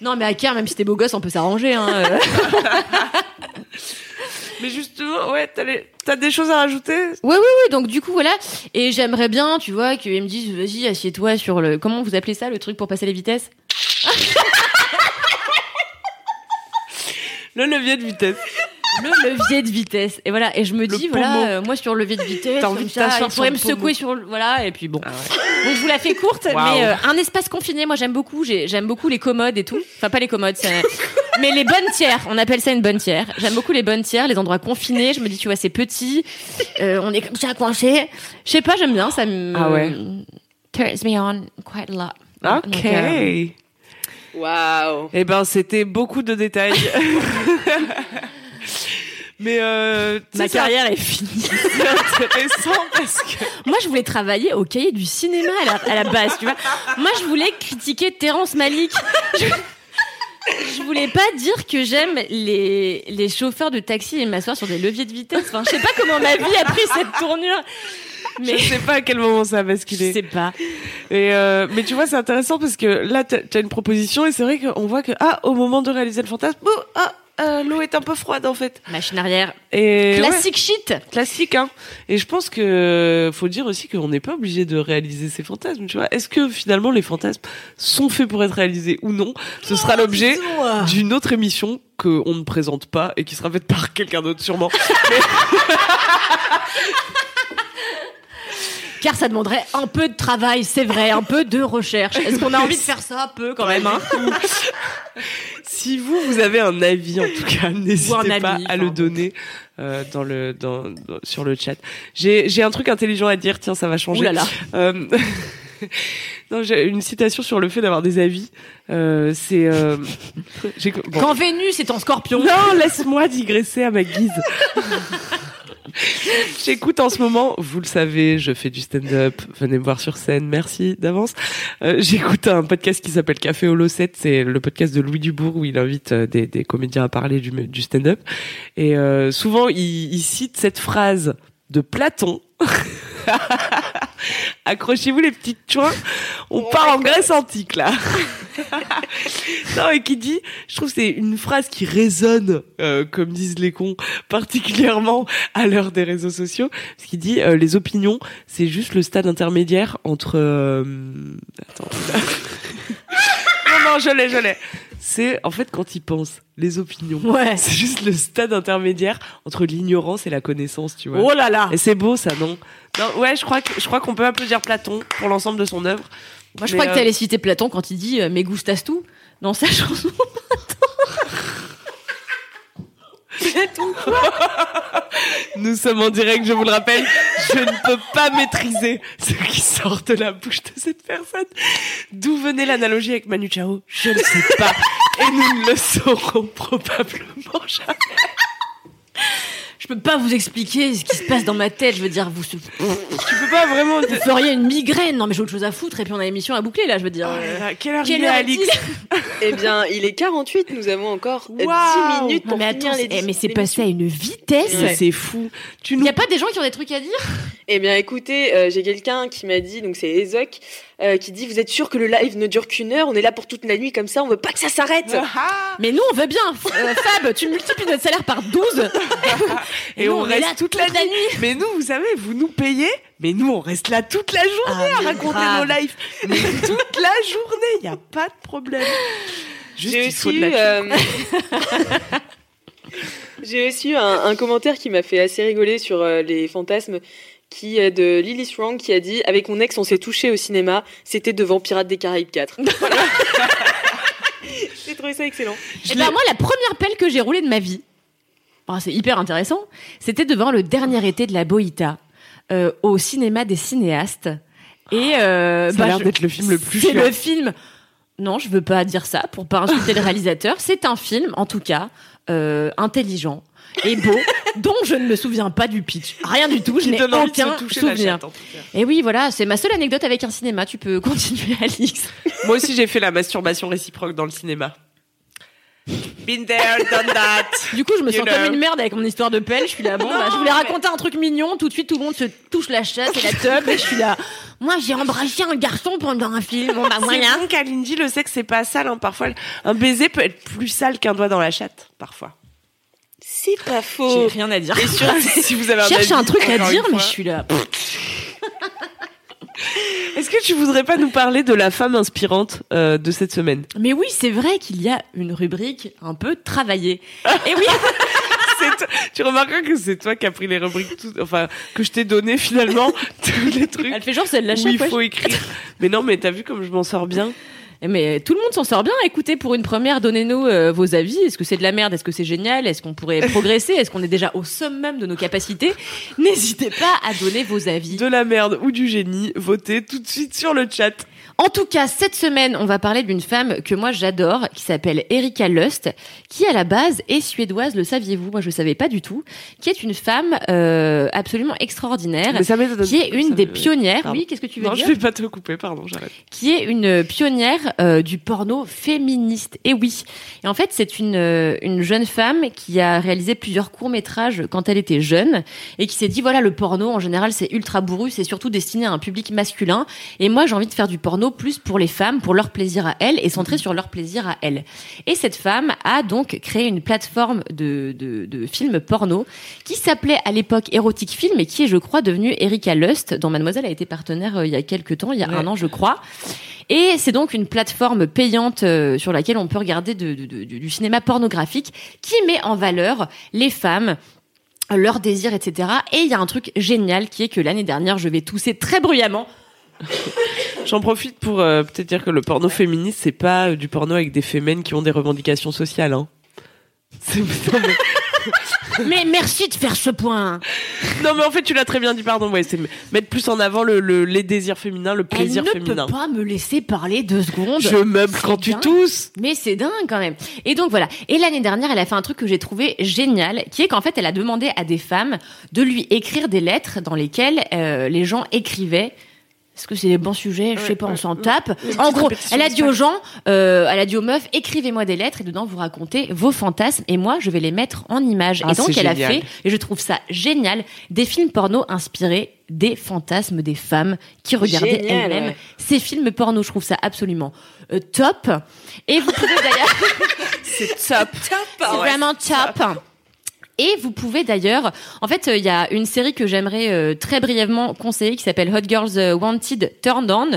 Non mais Caire, même si t'es beau gosse, on peut s'arranger. Hein. euh.
Mais justement, ouais, t'as, les- t'as des choses à rajouter?
Oui, oui, oui. Donc du coup, voilà. Et j'aimerais bien, tu vois, qu'ils me disent, vas-y, assieds-toi sur le... Comment vous appelez ça, le truc pour passer les vitesses?
Le levier de vitesse.
Le levier de vitesse. Et voilà. Et je me dis, voilà, euh, moi sur le levier de vitesse, comme ça, il
sur
me secouer sur le... Voilà, et puis bon.
Ah ouais.
Donc je vous la fais courte, mais euh, un espace confiné, moi j'aime beaucoup. J'ai- J'aime beaucoup les commodes et tout. Enfin pas les commodes, c'est- mais les bonnes tiers. On appelle ça une bonne tière. J'aime beaucoup les bonnes tiers, les endroits confinés. Je me dis, tu vois, c'est petit, euh, on est comme ça coincé. Je sais pas, j'aime bien. Ça me
Ah ouais.
turns me on quite a lot.
Ok.
Waouh.
Eh ben, c'était beaucoup de détails. Mais euh,
ma carrière est finie.
c'est intéressant parce que
Moi, je voulais travailler au cahier du cinéma à la, à la base, tu vois. Moi, je voulais critiquer Terrence Malick. Je, je voulais pas dire que j'aime les, les chauffeurs de taxi et m'asseoir sur des leviers de vitesse. Enfin, je sais pas comment ma vie a pris cette tournure. Mais
je sais pas à quel moment ça a
je
basculé.
sais pas.
Et euh, mais tu vois, c'est intéressant parce que là, t'as as une proposition et c'est vrai qu'on voit que ah, au moment de réaliser le fantasme, oh, ah, euh, l'eau est un peu froide en fait.
Machine arrière.
Et
Classique shit.
classique, hein. Et je pense que faut dire aussi qu'on n'est pas obligé de réaliser ces fantasmes. Tu vois, est-ce que finalement les fantasmes sont faits pour être réalisés ou non? Ce sera l'objet d'une autre émission que on ne présente pas et qui sera faite par quelqu'un d'autre sûrement.
Car ça demanderait un peu de travail, c'est vrai, un peu de recherche. Est-ce qu'on a envie de faire ça un peu quand même, hein
Si vous, vous avez un avis, en tout cas, n'hésitez
ami,
pas à le donner euh, dans le, dans, dans- sur le chat. J'ai, un truc intelligent à dire. Tiens, ça va changer.
Ouh là là.
Euh, non, j'ai une citation sur le fait d'avoir des avis. Euh, c'est. Euh, bon.
Quand Vénus est en scorpion.
Non, laisse-moi digresser à ma guise. J'écoute en ce moment, vous le savez, je fais du stand-up, venez me voir sur scène, merci d'avance. Euh, J'écoute un podcast qui s'appelle Café Holo 7, c'est le podcast de Louis Dubourg où il invite euh, des, comédiens à parler du, du stand-up. Et euh, souvent, il cite cette phrase de Platon. Accrochez-vous les petites chouins, on part en Grèce antique là. non, et qui dit, je trouve que c'est une phrase qui résonne, euh, comme disent les cons, particulièrement à l'heure des réseaux sociaux, parce qu'il dit, euh, les opinions, c'est juste le stade intermédiaire entre... euh, Attends. non, non, je l'ai, je l'ai. C'est, en fait, quand il pense, les opinions.
Ouais.
C'est juste le stade intermédiaire entre l'ignorance et la connaissance, tu vois.
Oh là là.
Et c'est beau, ça, non? Non, ouais, je crois que je crois qu'on peut applaudir Platon pour l'ensemble de son œuvre.
Moi, je
Mais,
crois que
euh,
t'allais citer Platon quand il dit euh, Me gustas tout dans sa chanson.
Nous sommes en direct, je vous le rappelle. Je ne peux pas maîtriser ce qui sort de la bouche de cette personne. D'où venait l'analogie avec Manu Chao Je ne sais pas. Et nous ne le saurons probablement jamais.
Je peux pas vous expliquer ce qui se passe dans ma tête. Je veux dire, vous,
Tu peux pas vraiment.
vous feriez une migraine. Non, mais j'ai autre chose à foutre. Et puis on a l'émission à boucler là. Je veux dire. euh,
Ah, Quelle heure
Quelle
il est,
heure
Alix
Eh bien, il est 48, nous avons encore euh, 10
Waouh.
minutes
Non,
pour
mais
finir
attends,
les
eh, mais c'est passé à une vitesse.
Mais C'est fou. Tu
Il
nous
y a pas des gens qui ont des trucs à dire?
Eh bien, écoutez, euh, j'ai quelqu'un qui m'a dit, donc c'est Ezoc, euh, qui dit Vous êtes sûr que le live ne dure qu'une heure? On est là pour toute la nuit comme ça, on veut pas que ça s'arrête
Ah
Mais nous, on veut bien. Euh, Fab, tu multiplies notre salaire par 12.
Et
nous,
on,
est
reste
là
toute la nuit. Mais nous, vous savez, vous nous payez, mais nous, on reste là toute la journée
Ah,
à raconter
grave.
nos lives. Mais toute la journée, il n'y a pas de problème. Juste,
J'ai aussi,
de
eu,
la
euh, j'ai aussi eu un, un commentaire qui m'a fait assez rigoler sur euh, les fantasmes qui est de Lily Strong qui a dit avec mon ex on s'est touché au cinéma c'était devant Pirates des Caraïbes 4 Voilà. j'ai trouvé ça excellent
Et ben
l'ai-
moi, la première pelle que j'ai roulée de ma vie, oh, c'est hyper intéressant, c'était devant le dernier été de la Boïta, euh, au cinéma des cinéastes. Et euh,
Ça a
bah,
l'air d'être le film le plus
C'est le film. Non, je veux pas dire ça pour pas insulter le réalisateur. C'est un film, en tout cas, euh, intelligent. et beau, dont je ne me souviens pas du pitch. Rien du tout, je n'ai aucun souvenir.
chatte.
Et oui, voilà, c'est ma seule anecdote avec un cinéma. Tu peux continuer, Alix.
Moi aussi, j'ai fait la masturbation réciproque dans le cinéma. Been there, done that.
Du coup, je me
You
sens
know.
comme une merde avec mon histoire de pelle. Je suis là, bon, bah, je voulais raconter un truc mignon. Tout de suite, tout le monde se touche la chatte et la teub. Et je suis là, moi, j'ai embrassé un garçon pendant un film. Bon, bah,
C'est
voilà.
bon, Kalindi, le sexe, c'est pas sale. Hein. Parfois, un baiser peut être plus sale qu'un doigt dans la chatte. Parfois.
C'est pas
J'ai
faux.
rien à dire.
Et surtout, si vous avez un
Je cherche
avis,
un truc à dire, mais je suis là.
Est-ce que tu voudrais pas nous parler de la femme inspirante euh, de cette semaine?
Mais oui, c'est vrai qu'il y a une rubrique un peu travaillée. Et oui,
Tu remarqueras que c'est toi qui as pris les rubriques, tout- enfin que je t'ai donné finalement tous les trucs
elle fait genre, c'est de la
où il faut écrire. Mais non, mais t'as vu comme je m'en sors bien?
Mais tout le monde s'en sort bien. Écoutez, pour une première, donnez-nous euh, vos avis. Est-ce que c'est de la merde? Est-ce que c'est génial? Est-ce qu'on pourrait progresser? Est-ce qu'on est déjà au summum de nos capacités? N'hésitez pas à donner vos avis.
De la merde ou du génie, votez tout de suite sur le chat.
En tout cas, cette semaine, on va parler d'une femme que moi j'adore, qui s'appelle Erika Lust, qui à la base est suédoise, le saviez-vous? Moi je ne savais pas du tout, qui est une femme euh, absolument extraordinaire,
Mais ça
qui est une
ça
des pionnières.
Pardon.
Oui, qu'est-ce que tu veux
Non,
dire?
je vais pas te couper, pardon, j'arrête.
qui est une pionnière euh, du porno féministe. Et oui. Et en fait, c'est une, euh, une jeune femme qui a réalisé plusieurs courts-métrages quand elle était jeune et qui s'est dit, voilà, le porno, en général, c'est ultra bourru, c'est surtout destiné à un public masculin. Et moi, j'ai envie de faire du porno plus pour les femmes, pour leur plaisir à elles et centré sur leur plaisir à elles. Et cette femme a donc créé une plateforme de, de, de films porno qui s'appelait à l'époque Erotic Film et qui est, je crois, devenue Erika Lust, dont Mademoiselle a été partenaire euh, il y a quelques temps, il y a
Ouais.
un an, je crois. Et c'est donc une plateforme payante euh, sur laquelle on peut regarder de- de- de- du cinéma pornographique qui met en valeur les femmes leurs désirs, etc. Et il y a un truc génial qui est que l'année dernière, je vais tousser très bruyamment.
J'en profite pour euh, peut-être dire que le porno féministe, c'est pas euh, du porno avec des fémènes qui ont des revendications sociales. Hein. C'est- non, mais...
Mais merci de faire ce point.
non, mais en fait, tu l'as très bien dit, pardon. Ouais, c'est mettre plus en avant le, le- les désirs féminins, le plaisir
Elle ne
féminin.
peut pas me laisser parler deux secondes.
Je meuble quand tu
dingue.
tousses.
Mais c'est dingue quand même. Et donc voilà. Et l'année dernière, elle a fait un truc que j'ai trouvé génial, qui est qu'en fait, elle a demandé à des femmes de lui écrire des lettres dans lesquelles euh, les gens écrivaient. Est-ce que c'est des bons sujets? Je sais pas, on s'en tape. En gros, elle a dit aux gens, euh, elle a dit aux meufs, écrivez-moi des lettres et dedans vous racontez vos fantasmes et moi je vais les mettre en images.
Ah,
et donc elle a fait, et je trouve ça génial, des films porno inspirés des fantasmes des femmes qui regardaient elles-mêmes
ouais.
ces films porno. Je trouve ça absolument euh, top. Et vous pouvez d'ailleurs,
C'est top.
c'est vraiment top. Et vous pouvez d'ailleurs, en fait, euh, il y a une série que j'aimerais euh, très brièvement conseiller qui s'appelle Hot Girls euh, Wanted Turned On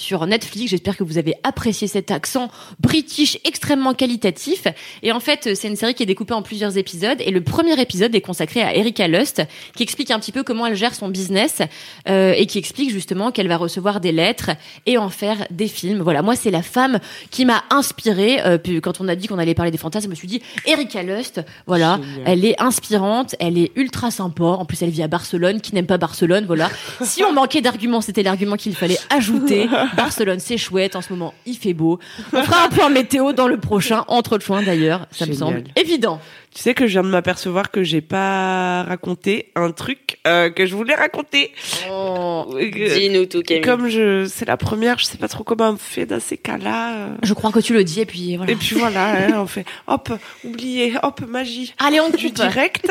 sur Netflix. J'espère que vous avez apprécié cet accent british extrêmement qualitatif. Et en fait, c'est une série qui est découpée en plusieurs épisodes. Et le premier épisode est consacré à Erika Lust, qui explique un petit peu comment elle gère son business euh, et qui explique justement qu'elle va recevoir des lettres et en faire des films. Voilà, moi, c'est la femme qui m'a inspirée. Euh, puis quand on a dit qu'on allait parler des fantasmes, je me suis dit Erika Lust, voilà,
Génial.
elle est inspirante, elle est ultra sympa. En plus, elle vit à Barcelone. Qui n'aime pas Barcelone, voilà. Si on manquait d'arguments, c'était l'argument qu'il fallait ajouter. Barcelone, c'est chouette. En ce moment, il fait beau. On fera un point météo dans le prochain, entre joints d'ailleurs. Ça me semble évident.
Tu sais que je viens de m'apercevoir que j'ai pas raconté un truc euh, que je voulais raconter.
Oh.
Euh,
Dis-nous tout, Camille.
Comme je, c'est la première, je sais pas trop comment on fait dans ces cas-là. euh.
Je crois que tu le dis et puis voilà.
Et puis voilà, hein, on fait hop, oublié, hop, magie.
Allez, on
Du
coupe.
direct.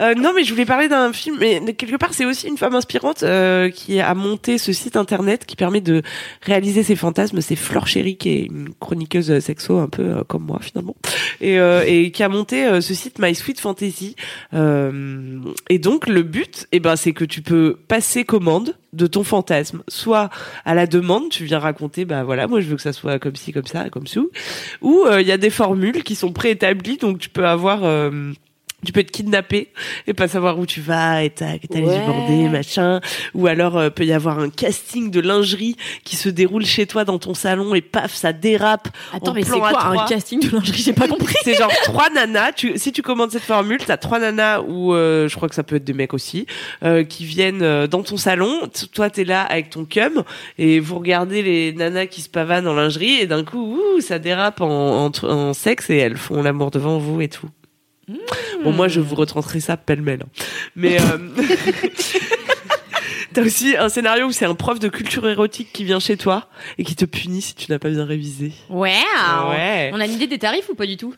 Euh, non, mais je voulais parler d'un film, mais quelque part, c'est aussi une femme inspirante euh, qui a monté ce site internet qui permet de réaliser ses fantasmes. C'est Flore Chéri, qui est une chroniqueuse sexo, un peu euh, comme moi finalement, et, euh, et qui a monté euh, ce site My Sweet Fantasy. Euh, et donc, le but, eh ben, c'est que tu peux passer commande de ton fantasme, soit à la demande, tu viens raconter, bah voilà, moi je veux que ça soit comme ci, comme ça, comme ça, ou euh, il y a des formules qui sont préétablies, donc tu peux avoir euh, tu peux être kidnappé et pas savoir où tu vas et t'as t'as les
Ouais.
bandés, machin. Ou alors euh, peut y avoir un casting de lingerie qui se déroule chez toi dans ton salon et paf, ça dérape.
Attends,
en
mais c'est quoi un casting de lingerie? J'ai pas compris.
C'est genre trois nanas. Tu, si tu commandes cette formule, t'as trois nanas ou euh, je crois que ça peut être des mecs aussi euh, qui viennent euh, dans ton salon. Toi, t'es là avec ton cum et vous regardez les nanas qui se pavanent en lingerie et d'un coup, ouh, ça dérape en, en, en sexe et elles font l'amour devant vous et tout. Bon, moi, je vous retranscris ça pêle-mêle. hein. Mais euh, t'as aussi un scénario où c'est un prof de culture érotique qui vient chez toi et qui te punit si tu n'as pas bien révisé.
Ouais.
Ouais.
On a une idée des tarifs ou pas du tout?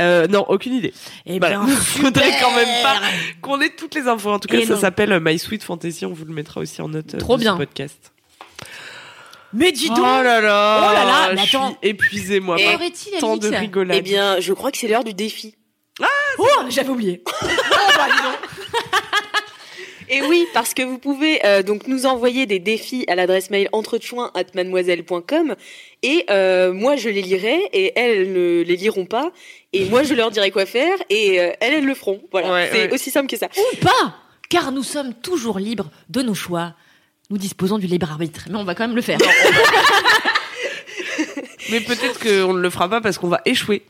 Euh, non, aucune idée.
Eh
Voilà.
ben,
Faudrait quand même pas qu'on ait toutes les infos. En tout cas,
Et
ça s'appelle My Sweet Fantasy. On vous le mettra aussi en note euh,
Trop
de
bien.
ce podcast.
Mais dis donc
Oh là là
Oh là là, mais
Je suis
attends.
épuisée, moi.
Et-
tant de rigolade.
Eh bien, je crois que c'est l'heure du défi.
Oh, j'avais oublié.
Et oui, parce que vous pouvez euh, donc nous envoyer des défis à l'adresse mail entrechoin@mademoiselle.com et euh, moi je les lirai et elles ne les liront pas et moi je leur dirai quoi faire et euh, elles elles le feront. Voilà,
Ouais,
c'est
ouais.
aussi simple que ça.
Ou pas Car nous sommes toujours libres de nos choix. Nous disposons du libre arbitre. Mais on va quand même le faire.
Mais peut-être qu'on ne le fera pas parce qu'on va échouer.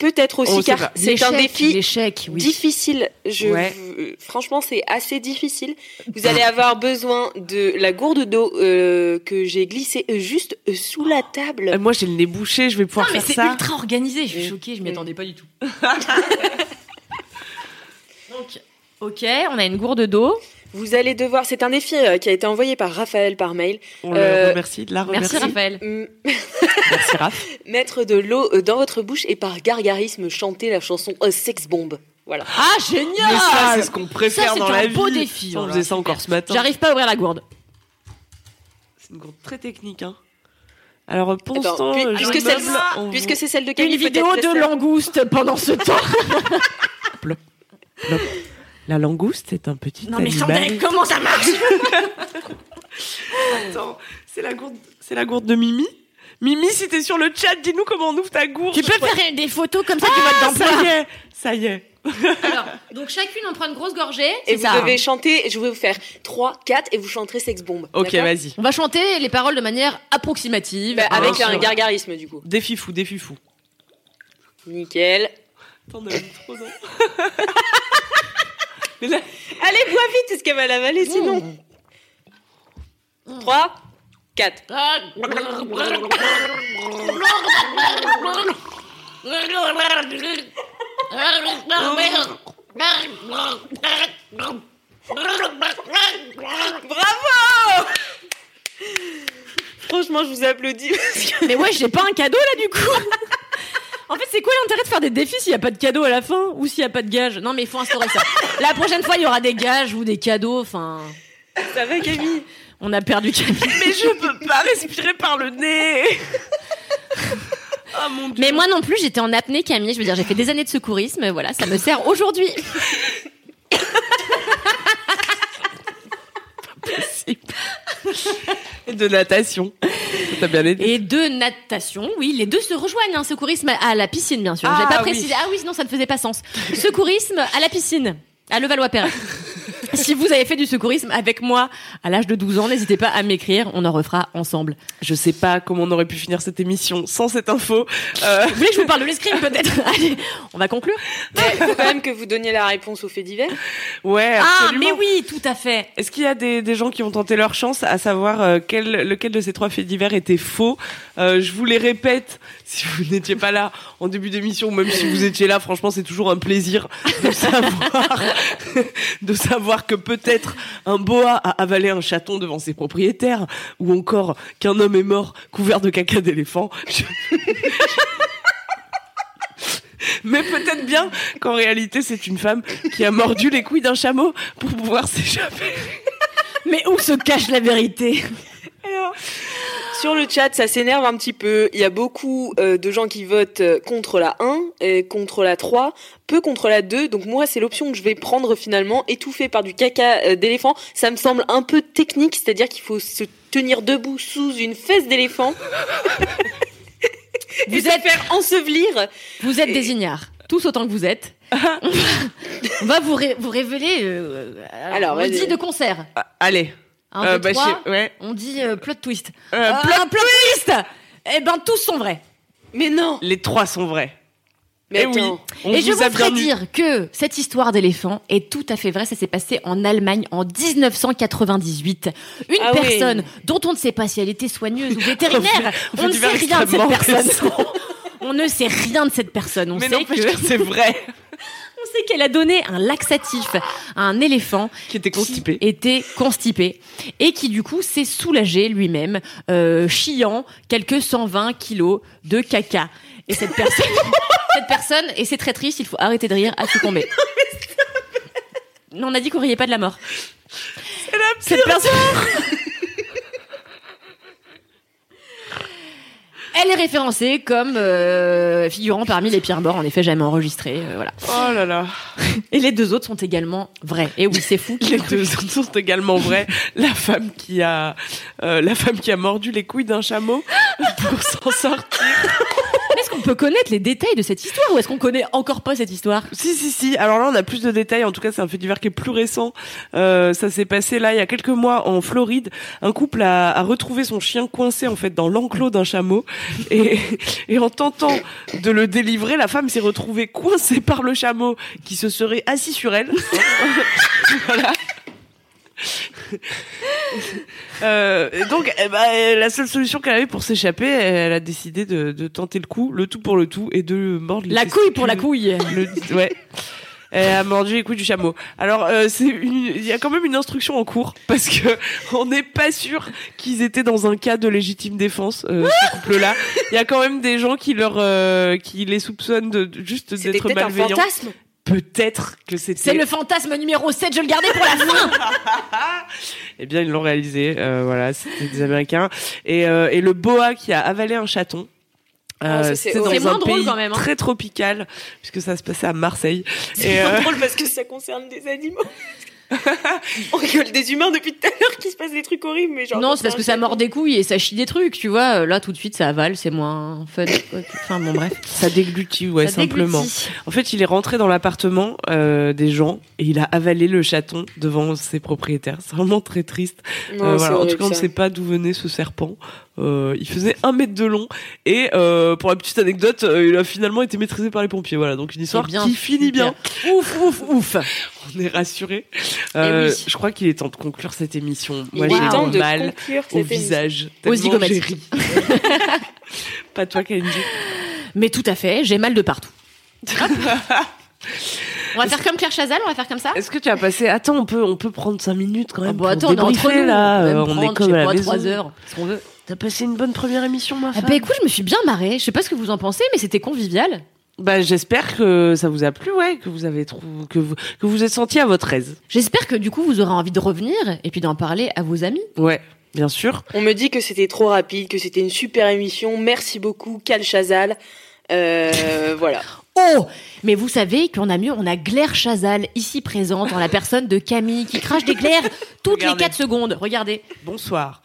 Peut-être aussi car c'est un défi
L'échec, oui.
difficile. Je,
Ouais.
euh, franchement, c'est assez difficile. Vous allez avoir besoin de la gourde d'eau euh, que j'ai glissée euh, juste euh, sous la table.
Moi, j'ai le nez bouché, je vais pouvoir
Non, mais
faire
c'est
ça.
ultra organisé. Je suis
Mm.
choquée, je m'y
Mm.
attendais pas du tout. Donc, ok, on a une gourde d'eau.
Vous allez devoir. C'est un défi euh, qui a été envoyé par Raphaël par mail.
On le
Euh,
remercie, la remercie.
Merci Raphaël.
Mm,
Merci, Raph.
Mettre de l'eau euh, dans votre bouche et par gargarisme chanter la chanson euh, Sex Bomb. Voilà.
Ah,
Mais
génial
ça, c'est ce qu'on préfère
Ça, c'est
dans
un
la
beau
vie.
défi,
on
voilà,
faisait ça encore ce matin.
J'arrive pas à ouvrir la gourde.
C'est une gourde très technique, hein. Alors, pendant
Eh ben,
ce temps,
puis- puisque
on
Puisque c'est celle de
Une
Camille,
vidéo
peut-être
de
le faire.
langouste pendant ce temps.
La langouste est un petit
Non mais
animal.
Chantal, comment ça marche
Attends, c'est la gourde, c'est la gourde de Mimi. Mimi, si t'es sur le chat, dis-nous comment on ouvre ta gourde.
Tu peux faire des photos comme ça du
Ah,
mode
ça y est, ça y est.
Alors, donc chacune on prend une grosse gorgée.
Et vous
ça,
devez
hein.
chanter, je vais vous faire 3, 4 et vous chanterez Sex Bomb.
Ok, vas-y.
On va chanter les paroles de manière approximative.
Bah, avec
Bien
un gargarisme du coup.
Défi fou, défi fou.
Nickel.
T'en as eu trop, non Mais
Allez, bois vite, parce qu'elle va l'avaler sinon. 3, 4. Bravo Franchement, je vous applaudis. parce que-
Mais ouais, j'ai pas un cadeau là du coup. En fait, c'est quoi l'intérêt de faire des défis s'il y a pas de cadeau à la fin ou s'il y a pas de gage Non, mais il faut instaurer ça. La prochaine fois, il y aura des gages ou des cadeaux. Enfin,
Ça va, Camille?
On a perdu Camille.
mais je peux pas respirer par le nez. Ah mon dieu.
Mais moi non plus, j'étais en apnée, Camille. Je veux dire, j'ai fait des années de secourisme. Voilà, ça me sert aujourd'hui.
De natation. T'as bien aidé.
Et de natation, oui, les deux se rejoignent. Hein, secourisme à la piscine, bien sûr.
Ah,
J'ai pas
oui.
précisé. Ah oui, sinon ça ne faisait pas sens. Secourisme à la piscine, à Levallois-Perret. si vous avez fait du secourisme avec moi à l'âge de 12 ans, n'hésitez pas à m'écrire. On en refera ensemble.
Je sais pas comment on aurait pu finir cette émission sans cette info. Euh,
Vous voulez que je vous parle de l'escrime peut-être Allez, on va conclure.
Il faut quand même que vous donniez la réponse aux faits divers.
ouais,
Ah,
absolument.
mais oui, tout à fait.
Est-ce qu'il y a des, des gens qui ont tenté leur chance à savoir euh, quel, lequel de ces trois faits divers était faux? Euh, Je vous les répète, si vous n'étiez pas là en début d'émission, ou même si vous étiez là, franchement, c'est toujours un plaisir de savoir, de savoir peut-être un boa a avalé un chaton devant ses propriétaires, ou encore qu'un homme est mort couvert de caca d'éléphant. Mais peut-être bien qu'en réalité, c'est une femme qui a mordu les couilles d'un chameau pour pouvoir s'échapper.
Mais où se cache la vérité?
Sur le chat, ça s'énerve un petit peu. Il y a beaucoup euh, de gens qui votent euh, contre la 1 et contre la 3, peu contre la 2. Donc moi, c'est l'option que je vais prendre finalement, étouffée par du caca euh, d'éléphant. Ça me semble un peu technique, c'est-à-dire qu'il faut se tenir debout sous une fesse d'éléphant.
Vous êtes-
faire ensevelir.
Vous êtes des ignares, tous autant que vous êtes. on va vous, ré- vous révéler. euh, alors,
Alors,
on dit de concert.
Ah, allez.
Un,
Euh,
deux,
bah,
trois.
je sais- ouais.
On dit euh, plot twist.
Euh,
Euh,
plot-
un plot twist Eh ben, tous sont vrais.
Mais non
Les trois sont vrais.
Mais
Eh oui. On
Et je vous
a
ferai dire que cette histoire d'éléphant est tout à fait vraie. Ça s'est passé en Allemagne en 1998. Une
Ah oui.
personne dont on ne sait pas si elle était soigneuse ou vétérinaire.
On
ne sait rien de cette personne. on ne sait rien de cette personne. On
Mais
sait que,
que c'est vrai.
sait qu'elle a donné un laxatif à un éléphant
Qui était constipé.
qui était constipé et qui du coup s'est soulagé lui-même, euh, chiant quelques 120 kilos de caca. Et cette personne, cette personne, et c'est très triste, il faut arrêter de rire, a succombé. Non, on a dit qu'on riait pas de la mort. Cette personne. Elle est référencée comme euh, figurant parmi les pires morts, en effet jamais enregistrés, euh, voilà.
Oh là là.
Et les deux autres sont également vrais. Et oui, c'est fou.
Les deux sont également vrais. La femme qui a, euh, la femme qui a mordu les couilles d'un chameau pour s'en sortir.
Est-ce qu'on peut connaître les détails de cette histoire ou est-ce qu'on connaît encore pas cette histoire?
Si, si, si. Alors là, on a plus de détails. En tout cas, c'est un fait divers qui est plus récent. Euh, ça s'est passé là, il y a quelques mois, en Floride. Un couple a, a retrouvé son chien coincé, en fait, dans l'enclos d'un chameau. Et, et en tentant de le délivrer, la femme s'est retrouvée coincée par le chameau qui se serait assis sur elle. voilà. Euh, donc, eh ben, la seule solution qu'elle avait pour s'échapper, elle a décidé de, de tenter le coup, le tout pour le tout, et de mordre les
La couille pour la couille.
Le- ouais. Elle a mordu les couilles du chameau. Alors, euh, c'est il y a quand même une instruction en cours parce que on n'est pas sûr qu'ils étaient dans un cas de légitime défense. Euh, ce couple-là, il y a quand même des gens qui leur, euh, qui les soupçonnent de de- juste
C'était
d'être
peut-être un
malveillants.
fantasme.
Peut-être que c'était.
C'est le fantasme numéro 7, je le gardais pour la fin.
Eh bien, ils l'ont réalisé. Euh, voilà, c'était des Américains. Et, euh, et le boa qui a avalé un chaton. Euh,
c'est
dans un
drôle
pays
quand même, hein.
très tropical puisque ça se passait à Marseille.
C'est
euh,
drôle parce que ça concerne des animaux. On rigole des humains depuis tout à l'heure qu'il se passe des trucs horribles, mais genre.
non, c'est parce que ça mord des couilles et ça chie des trucs, tu vois. Là, tout de suite, ça avale, c'est moins fun. Enfin, bon, bref.
ça déglutit, ouais,
Ça
simplement.
déglutit.
En fait, il est rentré dans l'appartement euh, des gens et il a avalé le chaton devant ses propriétaires. C'est vraiment très triste.
Non,
Euh, voilà. En tout cas, on ne sait pas d'où venait ce serpent. Euh, il faisait un mètre de long et euh, pour la petite anecdote, euh, il a finalement été maîtrisé par les pompiers. Voilà, donc une histoire
bien,
qui finit bien.
Ouf, ouf, ouf.
On est rassuré. Euh,
Eh oui.
Je crois qu'il est temps de conclure cette émission. Moi, j'ai
temps de
mal au
émission.
visage.
Aux
ri. pas toi, Kalindi.
Mais tout à fait, j'ai mal de partout. On va faire comme Claire Chazal, on va faire comme ça
Est-ce que tu as passé Attends, on peut, on peut prendre 5 minutes quand même.
Ah bah
pour
attends, on est entre nous.
là.
on,
Euh,
même
on est comme à la
pas,
maison.
trois heures, ce qu'on veut?
T'as passé une bonne première émission, ma
Ah
femme?
bah écoute, je me suis bien marrée. Je sais pas ce que vous en pensez, mais c'était convivial.
Bah, j'espère que ça vous a plu, ouais, que vous avez trouvé, que vous, que vous êtes senti à votre aise.
J'espère que du coup, vous aurez envie de revenir et puis d'en parler à vos amis.
Ouais, bien sûr.
On me dit que c'était trop rapide, que c'était une super émission. Merci beaucoup, Cal Chazal. Euh, voilà.
Oh Mais vous savez qu'on a mieux, on a Glaire Chazal ici présente, en la personne de Camille, qui crache des glaires toutes
Regardez.
les 4 secondes. Regardez.
Bonsoir.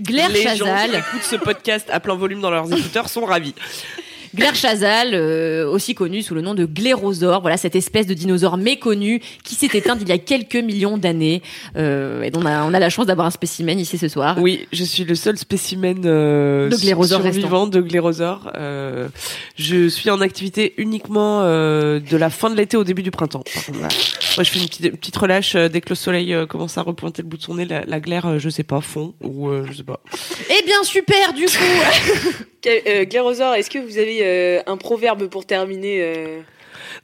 Glaire
Les gens qui écoutent ce podcast à plein volume dans leurs écouteurs sont ravis.
Glaire Chazal, euh, aussi connu sous le nom de Glérosaure, voilà cette espèce de dinosaure méconnu qui s'est éteinte il y a quelques millions d'années. Euh, et dont on a, on a la chance d'avoir un spécimen ici ce soir.
Oui, je suis le seul spéciméen euh,
De glérosaure
survivant de glérosaure. Euh, je suis en activité uniquement euh, de la fin de l'été au début du printemps. Voilà. Moi, je fais une petite, une petite relâche euh, dès que le soleil commence à repointer le bout de son nez. La, la glaire, je sais pas, fond ou euh, je sais pas.
Eh bien super du coup
Quel- euh, Glérosaure, est-ce que vous avez euh, un proverbe pour terminer euh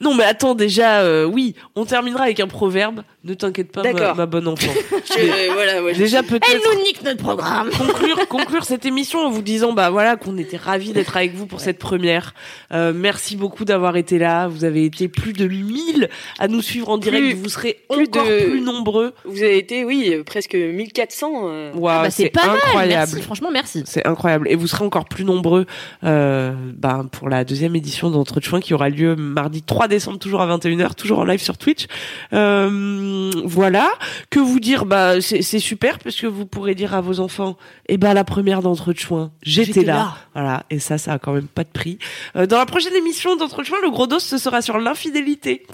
Non, mais attends, déjà, euh, oui, on terminera avec un proverbe. Ne t'inquiète pas, ma,
D'accord.
ma bonne enfant.
je- euh, Voilà, ouais.
Déjà,
Elle
peut-être
nous nique notre programme
conclure, conclure cette émission en vous disant bah voilà qu'on était ravis d'être avec vous pour cette première. Euh, merci beaucoup d'avoir été là. Vous avez été plus de 1000 à nous suivre en direct. Vous serez
plus
encore
de-
plus nombreux.
Vous avez été, oui, presque 1400. euh.
Waouh,
Bah, c'est pas mal,
incroyable.
merci, franchement merci.
C'est incroyable. Et vous serez encore plus nombreux euh, bah, pour la deuxième édition d'Entre de Chouin qui aura lieu mardi 3 décembre, toujours à 21h, toujours en live sur Twitch. Euh, voilà. Que vous dire? Bah C'est super parce que vous pourrez dire à vos enfants et ben la première d'Entre de Chouin, j'étais là.
là.
Voilà. Et ça, ça a quand même pas de prix. Euh, dans la prochaine émission d'Entre de Chouin, le gros dos, ce sera sur l'infidélité.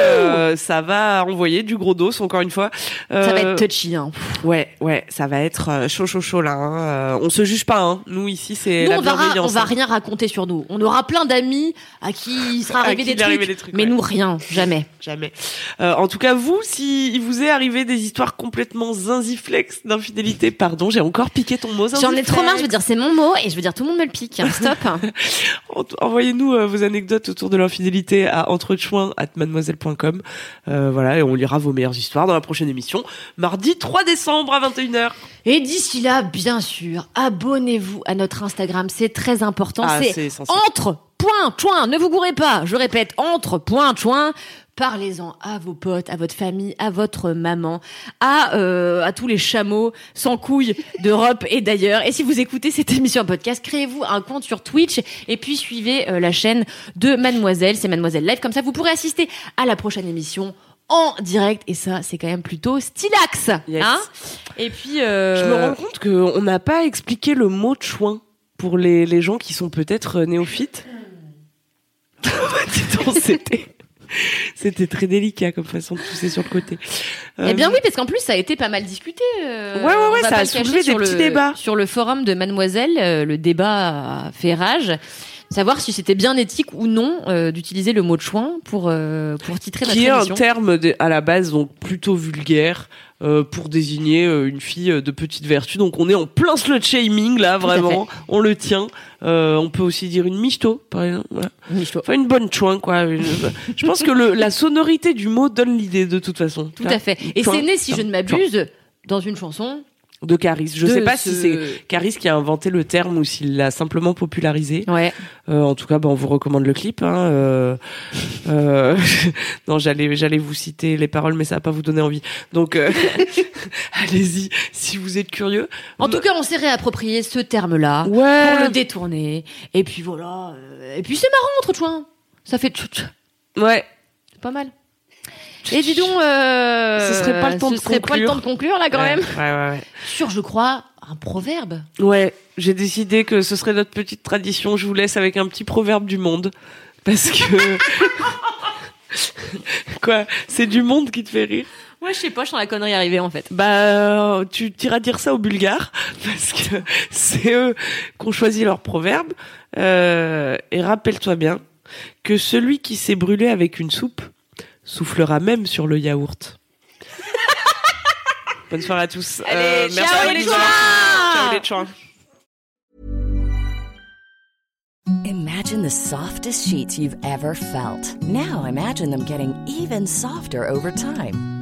Euh, ça va envoyer du gros dos encore une fois. Euh,
Ça va être touchy. Hein.
Ouais, ouais, ça va être euh, chaud, chaud, chaud là. hein. Euh, on se juge pas, hein. Nous ici, c'est la
on va,
bienveillance.
on va
hein.
rien raconter sur nous. On aura plein d'amis à qui il sera arrivé, des, trucs,
des trucs,
mais
ouais.
nous rien, jamais.
Jamais. Euh, en tout cas, vous, si il vous est arrivé des histoires complètement zinziflex d'infidélité, pardon, j'ai encore piqué ton mot.
J'en ai trop marre, je veux dire c'est mon mot et je veux dire tout le monde me le pique. hein. Stop.
En- Envoyez-nous euh, vos anecdotes autour de l'infidélité à entrechoin@mademoiselle.com. Euh, voilà, et on lira vos meilleures histoires dans la prochaine émission, mardi 3 décembre à 21h.
Et d'ici là, bien sûr, abonnez-vous à notre Instagram, c'est très important.
Ah,
c'est entre point choin, ne vous gourrez pas. Je répète, entre point choin. Parlez-en à vos potes, à votre famille, à votre maman, à euh, à tous les chameaux sans couilles d'Europe et d'ailleurs. Et si vous écoutez cette émission en podcast, créez-vous un compte sur Twitch et puis suivez euh, la chaîne de Mademoiselle, c'est Mademoiselle Live. Comme ça, vous pourrez assister à la prochaine émission en direct et ça, c'est quand même plutôt stylax.
Yes.
Hein? Et puis, euh,
Je me rends compte qu'on n'a pas expliqué le mot chouin pour les, les gens qui sont peut-être néophytes. C'était, c'était très délicat comme façon de pousser sur le côté.
Eh bien
Euh,
oui, parce qu'en plus ça a été pas mal discuté. euh,
Ouais, ouais, ouais, ça a soulevé des petits
le-
débats.
Sur le forum de Mademoiselle, euh, le débat a fait rage. Savoir si c'était bien éthique ou non euh, d'utiliser le mot de chouin pour euh, pour titrer notre
qui est un terme de- à la base donc plutôt vulgaire euh, pour désigner euh, une fille de petite vertu. Donc on est en plein slut shaming là, vraiment. On le tient. Euh, on peut aussi dire une michto, par exemple. Voilà.
Michto.
Enfin une bonne chouin quoi. Je pense que le, la sonorité du mot donne l'idée de toute façon.
Tout à fait. Et c'est né, si je ne m'abuse, dans une chanson.
De Caris. Je
de
sais pas si
ce-
c'est Caris qui a inventé le terme ou s'il l'a simplement popularisé.
Ouais.
Euh, en tout cas, bah, on vous recommande le clip. Hein, euh, euh, non, j'allais, j'allais vous citer les paroles, mais ça va pas vous donner envie. Donc, euh, allez-y si vous êtes curieux.
En tout cas, on s'est réapproprié ce terme-là pour
Ouais.
le détourner. Et puis voilà. euh, Et puis c'est marrant entre chouin. Ça fait tchou tchou.
Ouais.
C'est pas mal. Et dis donc, euh,
Ce serait pas le temps
ce
de
serait pas le
conclure.
temps de conclure là quand
ouais,
même.
Ouais, ouais,
Sur, je crois, un proverbe.
ouais. J'ai décidé que ce serait notre petite tradition. Je vous laisse avec un petit proverbe du monde, parce que quoi, c'est du monde qui te fait rire.
Ouais, je sais pas, je sens la connerie arriver en fait.
Bah, tu t'iras dire ça aux Bulgares parce que c'est eux qui ont choisi leur proverbe. Euh, et rappelle-toi bien que celui qui s'est brûlé avec une soupe soufflera même sur le yaourt. Bonne soirée à tous. Euh,
Allez, ciao les
bisous.
chouins
Ciao les chouins.
Imagine the softest sheets you've ever felt. Now imagine them getting even softer over time.